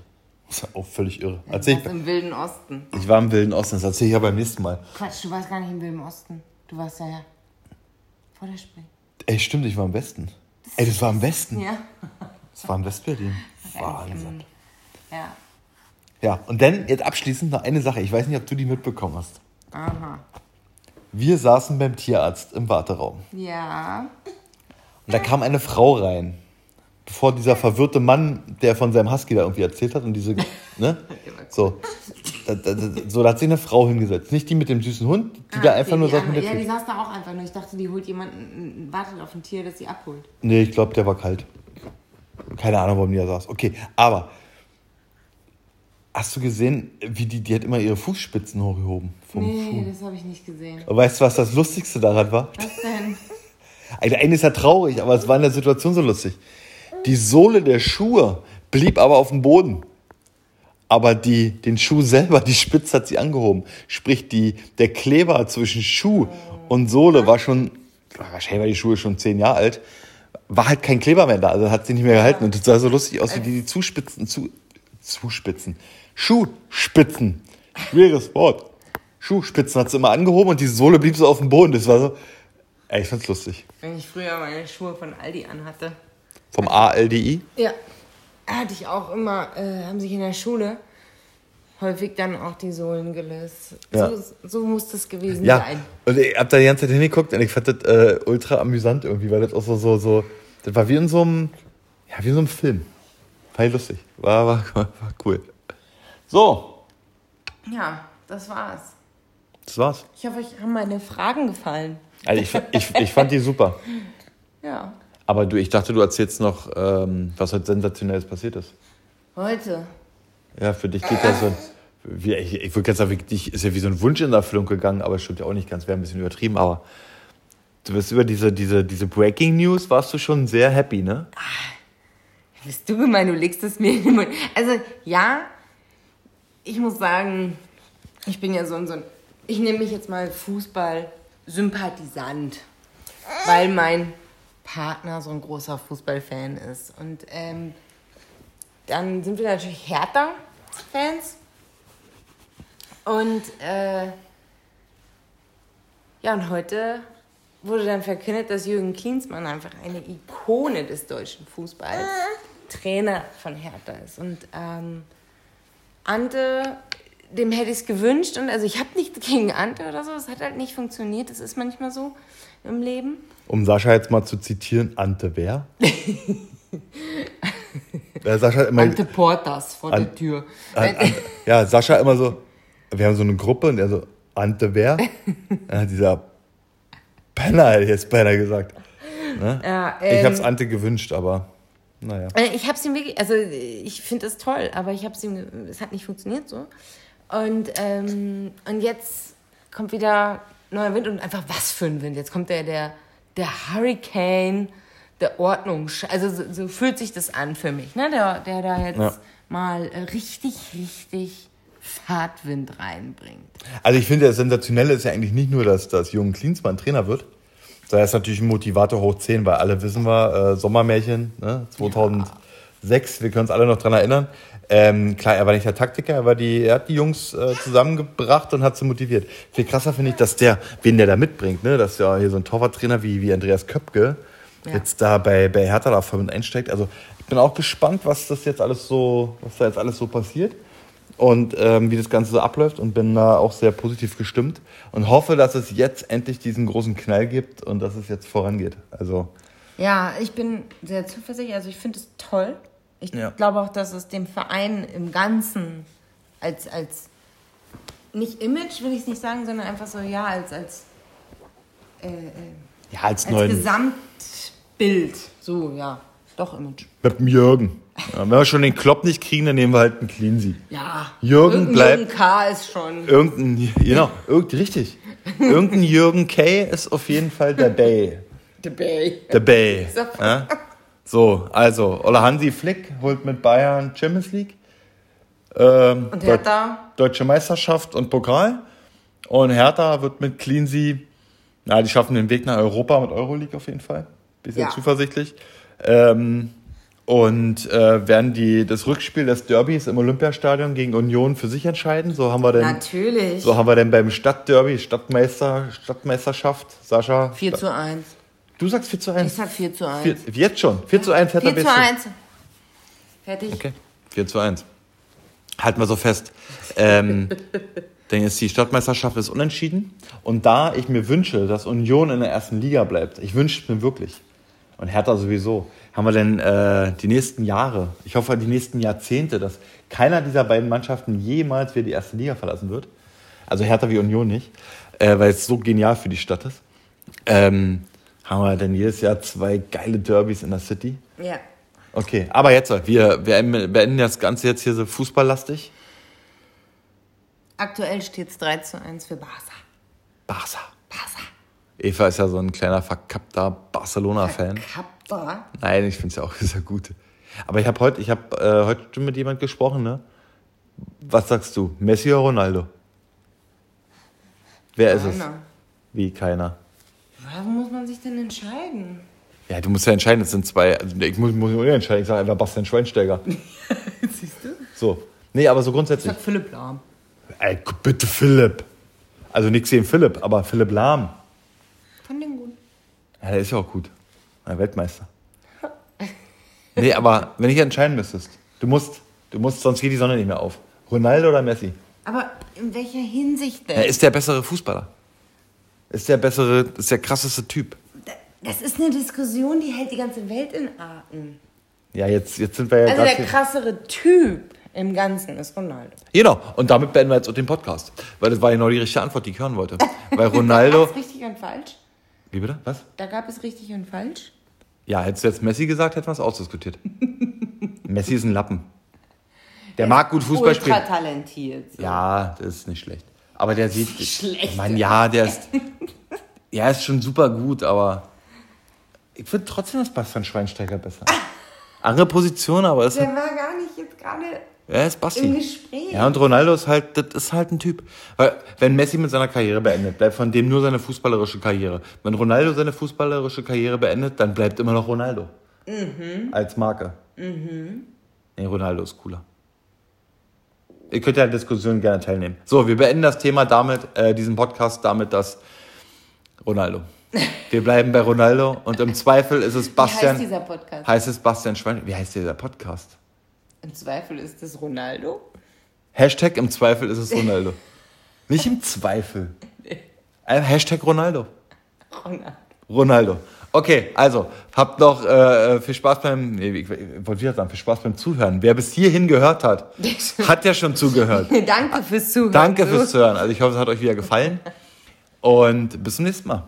Das ist auch völlig irre. Erzähl Du ich, warst im Wilden Osten. ich war im Wilden Osten, das erzähle ich ja beim nächsten Mal. Quatsch, du warst gar nicht im Wilden Osten. Du warst ja vor der Spree. Ey, stimmt, ich war im Westen. Ey, das war im Westen. Ja. Das war im Westberlin. Wahnsinn. Ja. Ja, und dann jetzt abschließend noch eine Sache. Ich weiß nicht, ob du die mitbekommen hast. Aha. Wir saßen beim Tierarzt im Warteraum. Ja. Und da kam eine Frau rein. Bevor dieser verwirrte Mann, der von seinem Husky da irgendwie erzählt hat und diese, ne? So. Da, da, da, so, da hat sich eine Frau hingesetzt. Nicht die mit dem süßen Hund, die da Ah, einfach okay, nur der Ja, die saß da auch einfach nur. Ich dachte, die holt jemanden, wartet auf ein Tier, das sie abholt. Nee, ich glaube, der war kalt. Keine Ahnung, warum die da saß. Okay, aber hast du gesehen, wie die, die hat immer ihre Fußspitzen hochgehoben vom nee, Schuh. das habe ich nicht gesehen. Und weißt du, was das Lustigste daran war? Was denn? Also, Eine ist ja traurig, aber es war in der Situation so lustig. Die Sohle der Schuhe blieb aber auf dem Boden. Aber die, den Schuh selber, die Spitze hat sie angehoben. Sprich, die, der Kleber zwischen Schuh und Sohle war schon, wahrscheinlich war die Schuhe schon zehn Jahre alt, war halt kein Kleber mehr da, also hat sie nicht mehr gehalten. Und das sah so lustig aus, wie die, die Zuspitzen, zu, Zuspitzen, Schuhspitzen, schweres Wort. Schuhspitzen hat sie immer angehoben und die Sohle blieb so auf dem Boden. Das war so, ey, ich fand's lustig. Wenn ich früher meine Schuhe von Aldi anhatte. Vom ALDI. Ja. Hatte ich auch immer, äh, haben sich in der Schule häufig dann auch die Sohlen gelöst. Ja. So, so muss das gewesen Ja, sein. und ich hab da die ganze Zeit hingeguckt und ich fand das äh, ultra amüsant irgendwie, weil das auch so, so, so, das war wie in so einem, ja, wie in so einem Film. War lustig. War, war, war cool. So, Ja, das war's. das war's. Ich hoffe, euch haben meine Fragen gefallen. Also ich, ich, ich fand die super. Ja. Aber du, ich dachte, du erzählst noch, ähm, was heute sensationelles passiert ist. Heute. Ja, für dich geht ja so wie, ich, ich würde ganz sagen, dich ist ja wie so ein Wunsch in Erfüllung gegangen, aber es stimmt ja auch nicht ganz, wäre ein bisschen übertrieben, aber du bist über diese, diese, diese Breaking News, warst du schon sehr happy, ne? Bist du gemein, du legst es mir in den Mund. Also, ja, ich muss sagen, ich bin ja so ein, so ein ich nehme mich jetzt mal Fußball-Sympathisant, weil mein Partner so ein großer Fußballfan ist. Und ähm, dann sind wir natürlich Hertha-Fans. Und äh, ja, und heute wurde dann verkündet, dass Jürgen Klinsmann einfach eine Ikone des deutschen Fußballs, Trainer von Hertha ist. Und ähm, Ante, dem hätte ich es gewünscht. Und also ich habe nichts gegen Ante oder so, es hat halt nicht funktioniert. Das ist manchmal so im Leben. Um Sascha jetzt mal zu zitieren, Ante wer? Sascha immer, Ante Portas vor An- der Tür. An- Ante, ja, Sascha immer so, wir haben so eine Gruppe und er so, Ante wer? Ja, dieser Penner hätte ich jetzt beinahe gesagt. Ne? Ja, ich habe es ähm, Ante gewünscht, aber naja. Äh, Ich habe es ihm wirklich, also ich finde es toll, aber ich habe es ihm, es hat nicht funktioniert so. Und, ähm, und jetzt kommt wieder neuer Wind und einfach was für ein Wind. Jetzt kommt der, der, der Hurricane der Ordnung. Also so, so fühlt sich das an für mich, ne? Der, der da jetzt Ja. mal richtig, richtig Fahrtwind reinbringt. Also ich finde, das Sensationelle ist ja eigentlich nicht nur, dass, dass Jürgen Klinsmann Trainer wird, er ist natürlich ein Motivator hoch 10, weil alle wissen wir, äh, Sommermärchen, ne? 2006, wir können uns alle noch dran erinnern. Ähm, klar, er war nicht der Taktiker, er, war die, er hat die Jungs äh, zusammengebracht und hat sie motiviert. Viel krasser finde ich, dass der, wen der da mitbringt, ne? dass ja hier so ein Torwarttrainer wie, wie Andreas Köpke Ja. jetzt da bei, bei Hertha da voll mit einsteigt. Also ich bin auch gespannt, was das jetzt alles so, was da jetzt alles so passiert und ähm, wie das Ganze so abläuft und bin da auch sehr positiv gestimmt und hoffe, dass es jetzt endlich diesen großen Knall gibt und dass es jetzt vorangeht. Also Ja, ich bin sehr zuversichtlich. Also ich finde es toll. Ich Ja. glaube auch, dass es dem Verein im Ganzen als, als nicht Image, will ich es nicht sagen, sondern einfach so, ja, als, als, äh, äh, ja, als, als neuen Gesamtbild. So, ja, doch Image. mit dem Jürgen. Ja, wenn wir schon den Klopp nicht kriegen, dann nehmen wir halt einen Cleansy. Ja. Jürgen bleibt- Jürgen K. ist schon. Irgendein, genau, irgend, richtig. Irgendein Jürgen K. ist auf jeden Fall der Bay. The Bay. Der Bay. So. Ja? So, also, Ola Hansi Flick holt mit Bayern Champions League. Ähm, Und Hertha? Deutsche Meisterschaft und Pokal. Und Hertha wird mit Cleansy, na, die schaffen den Weg nach Europa mit Euroleague auf jeden Fall. Bisschen Ja. zuversichtlich. Ähm, und äh, werden die das Rückspiel des Derbys im Olympiastadion gegen Union für sich entscheiden. So haben wir denn, Natürlich. so haben wir denn beim Stadtderby, Stadtmeister, Stadtmeisterschaft, Sascha. 4 zu 1. Du sagst 4 zu Ich 1. sag 4 zu 1. Vier, jetzt schon. 4 zu 1 Hertha 4 zu BSC. 1. Fertig. Okay. 4 zu 1. Halten wir so fest. Ähm, dann ist die Stadtmeisterschaft ist unentschieden. Und da ich mir wünsche, dass Union in der ersten Liga bleibt, ich wünsche es mir wirklich. Und Hertha sowieso. Haben wir denn äh, die nächsten Jahre, ich hoffe die nächsten Jahrzehnte, dass keiner dieser beiden Mannschaften jemals wieder die erste Liga verlassen wird. Also Hertha wie Union nicht, äh, weil es so genial für die Stadt ist. Ähm, haben wir denn jedes Jahr zwei geile Derbys in der City. Ja. Okay, aber jetzt, wir, wir beenden das Ganze jetzt hier so fußballlastig. Aktuell steht es 3 zu 1 für Barca. Barca. Barca. Eva ist ja so ein kleiner verkappter Barcelona-Fan. Kappa. Nein, ich finde es ja auch sehr gut. Aber ich habe heute, ich habe äh, heute schon mit jemand gesprochen, ne? Was sagst du? Messi oder Ronaldo? Wer ist es? Keiner. Wie keiner? Warum muss man sich denn entscheiden? Ja, du musst ja entscheiden, es sind zwei. Also ich muss, muss mich nicht entscheiden, ich sage einfach Bastian Schweinsteiger. Siehst du? So. Nee, aber so Ich grundsätzlich. sag Philipp Lahm. Ey, bitte Philipp. Also nichts gegen Philipp, aber Philipp Lahm. Von den gut. Ja, der ist ja auch gut. Ein Weltmeister. Nee, aber wenn ich entscheiden müsstest, du musst, du musst, sonst geht die Sonne nicht mehr auf. Ronaldo oder Messi? Aber in welcher Hinsicht denn? Er ist der bessere Fußballer. Ist der bessere, ist der krasseste Typ. Das ist eine Diskussion, die hält die ganze Welt in Atem. Ja, jetzt, jetzt sind wir ja Also der krassere Typ im Ganzen ist Ronaldo. Genau, und damit beenden wir jetzt auch den Podcast. Weil das war genau die richtige Antwort, die ich hören wollte. Weil Ronaldo. Da gab es richtig und falsch. Wie bitte? Was? Da gab es richtig und falsch. Ja, hättest du jetzt Messi gesagt, hätten wir es ausdiskutiert. Messi ist ein Lappen. Der mag gut Fußball Ultra spielen. talentiert. So. Ja, das ist nicht schlecht. Aber der sieht. Schlecht. Mann, ja, der ist. Ja, ist schon super gut, aber. Ich finde trotzdem das Bastian Schweinsteiger besser. Andere Position, aber ist, Der war gar nicht jetzt gerade er ist Basti. im Gespräch. Ja, und Ronaldo ist halt, das ist halt ein Typ. Weil, wenn Messi mit seiner Karriere beendet, bleibt von dem nur seine fußballerische Karriere. Wenn Ronaldo seine fußballerische Karriere beendet, dann bleibt immer noch Ronaldo. Als Marke. Nee, Ronaldo ist cooler. Ihr könnt ja an der Diskussion gerne teilnehmen. So, wir beenden das Thema damit, äh, diesen Podcast damit, dass Ronaldo. Wir bleiben bei Ronaldo und im Zweifel ist es Bastian. Wie heißt dieser Podcast? Heißt es Bastian Schwein? Wie heißt dieser Podcast? Im Zweifel ist es Ronaldo. Hashtag im Zweifel ist es Ronaldo. Nicht im Zweifel. Hashtag Ronaldo. Ronaldo. Ronaldo. Okay, also, habt noch äh, viel Spaß beim, nee, ich, ich wollte wieder sagen, viel Spaß beim Zuhören. Wer bis hierhin gehört hat, hat ja schon zugehört. Danke fürs Zuhören. Danke fürs Zuhören. Also ich hoffe, es hat euch wieder gefallen. Und bis zum nächsten Mal.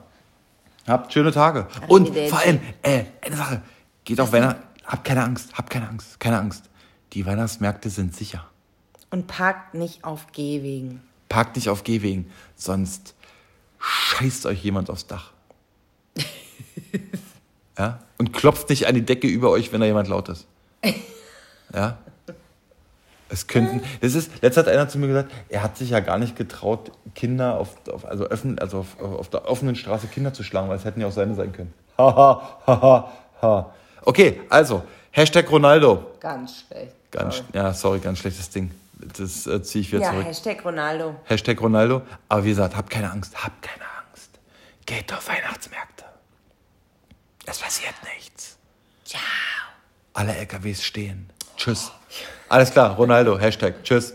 Habt schöne Tage. Und vor allem, äh, eine Sache. Geht auf Weihnachten. Habt keine Angst. Habt keine Angst. Keine Angst. Die Weihnachtsmärkte sind sicher. Und parkt nicht auf Gehwegen. Parkt nicht auf Gehwegen, sonst scheißt euch jemand aufs Dach. Ja? Und klopft nicht an die Decke über euch, wenn da jemand laut ist. Ja? Es könnten, das ist, letztes hat einer zu mir gesagt, er hat sich ja gar nicht getraut, Kinder auf, auf also, öffn, also auf, auf der offenen Straße Kinder zu schlagen, weil es hätten ja auch seine sein können. Haha, haha, ha. Okay, also, Hashtag Ronaldo. Ganz schlecht. Ganz, Sorry. ja, sorry, ganz schlechtes Ding. Das äh, ziehe ich wieder Ja, zurück. Hashtag Ronaldo. Hashtag Ronaldo. Aber wie gesagt, habt keine Angst, habt keine Angst. Geht auf Weihnachtsmärkte. Es passiert nichts. Ciao. Alle LKWs stehen. Tschüss. Alles klar, Ronaldo, Hashtag. Tschüss.